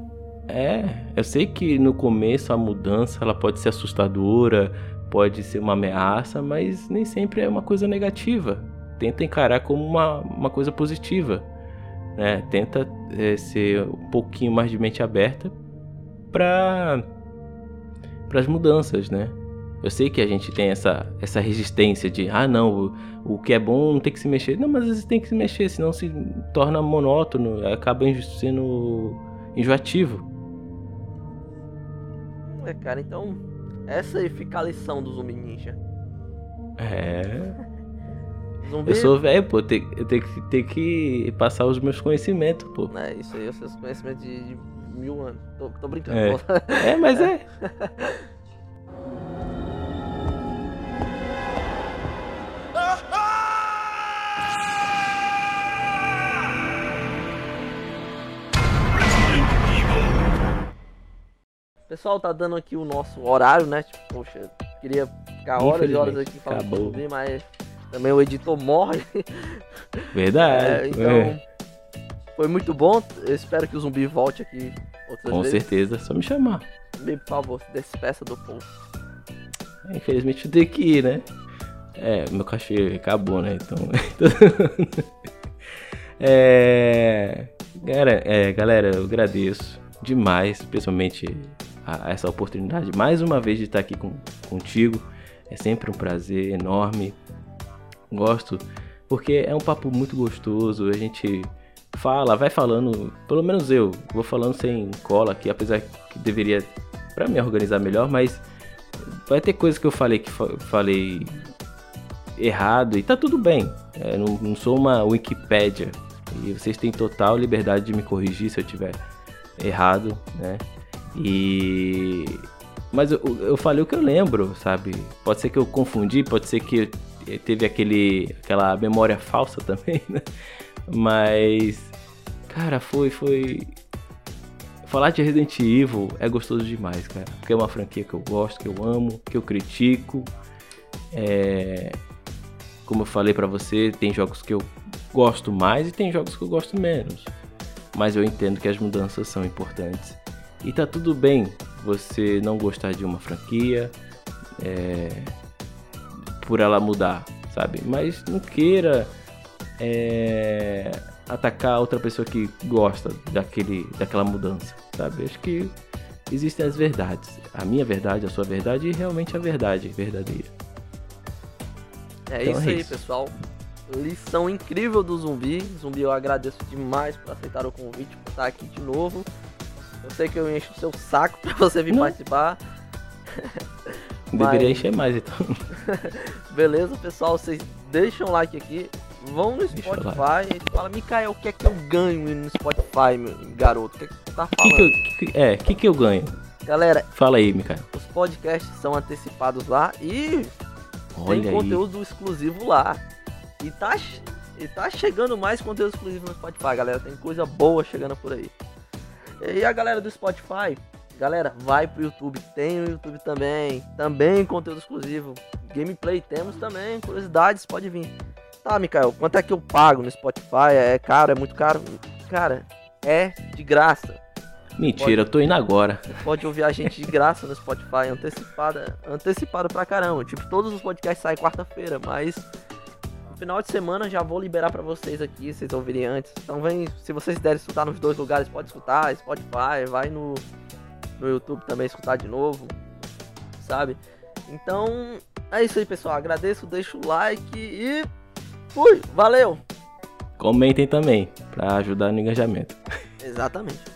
É, eu sei que no começo a mudança ela pode ser assustadora, pode ser uma ameaça, mas nem sempre é uma coisa negativa. Tenta encarar como uma, uma coisa positiva, né? Tenta é, ser um pouquinho mais de mente aberta para pras mudanças, né? Eu sei que a gente tem essa, essa resistência de, ah, não, o, o que é bom não tem que se mexer. Não, mas às vezes tem que se mexer, senão se torna monótono, acaba sendo enjoativo. É, cara, então. Essa aí fica a lição do zumbi ninja. É. Zumbi. Eu sou velho, pô, tem- eu tenho que, tenho que passar os meus conhecimentos, pô. É, isso aí, os seus conhecimentos de, de mil anos. Tô, tô brincando. É. É, mas é. Pessoal, tá dando aqui o nosso horário, né? Tipo, poxa, queria ficar horas e horas aqui falando acabou. com zumbi, mas também o editor morre. Verdade. É, então, é. foi muito bom. Eu espero que o zumbi volte aqui outras Com vezes. certeza, só me chamar. Zumbi, por favor, se despeça do povo. Infelizmente eu tenho que ir, né? É, meu cachê acabou, né? Então. é, galera, é, galera, eu agradeço demais, pessoalmente, a, a essa oportunidade mais uma vez de estar aqui com, contigo. É sempre um prazer enorme. Gosto, porque é um papo muito gostoso. A gente fala, vai falando, pelo menos eu, vou falando sem cola aqui, apesar que deveria para me organizar melhor, mas vai ter coisas que eu falei que fa- falei errado e tá tudo bem. É, não, não sou uma Wikipédia e vocês têm total liberdade de me corrigir se eu tiver errado, né? E mas eu, eu falei o que eu lembro, sabe? Pode ser que eu confundi, pode ser que teve aquele aquela memória falsa também, né? Mas cara, foi foi Falar de Resident Evil é gostoso demais, cara. Porque é uma franquia que eu gosto, que eu amo, que eu critico. É... Como eu falei pra você, tem jogos que eu gosto mais e tem jogos que eu gosto menos. Mas eu entendo que as mudanças são importantes. E tá tudo bem você não gostar de uma franquia é, por ela mudar, sabe? Mas não queira é, atacar outra pessoa que gosta daquele, daquela mudança, sabe? Acho que existem as verdades. A minha verdade, a sua verdade e realmente a verdade verdadeira. É Então isso é aí, isso. pessoal. Lição incrível do zumbi. Zumbi, eu agradeço demais por aceitar o convite, por estar aqui de novo. Eu sei que eu encho o seu saco pra você vir Não. participar. Deveria Mas- encher mais, então. Beleza, pessoal? Vocês deixam o like aqui. Vão no Spotify e fala, Mikael, o que é que eu ganho no Spotify, meu garoto? O que é que tu tá Que falando? que eu, que que- é, o que, que eu ganho? Galera, Fala aí, Mikael. os podcasts são antecipados lá e Olha tem aí. conteúdo exclusivo lá. E tá, e tá chegando mais conteúdo exclusivo no Spotify, galera. Tem coisa boa chegando por aí. E a galera do Spotify, galera, vai pro YouTube. Tem no YouTube também. Também conteúdo exclusivo. Gameplay temos também. Curiosidades, pode vir. Tá, Mikael, quanto é que eu pago no Spotify? É caro? É muito caro? Cara, é de graça. Mentira, eu tô indo agora. Pode ouvir a gente de graça no Spotify, antecipada, antecipado pra caramba. Tipo, todos os podcasts saem quarta-feira, mas final de semana já vou liberar pra vocês aqui, vocês ouvirem antes. Então vem, se vocês derem escutar nos dois lugares, pode escutar, Spotify, vai no, no YouTube também escutar de novo, sabe? Então, é isso aí, pessoal. Agradeço, deixa o like e fui, valeu! Comentem também, pra ajudar no engajamento. Exatamente.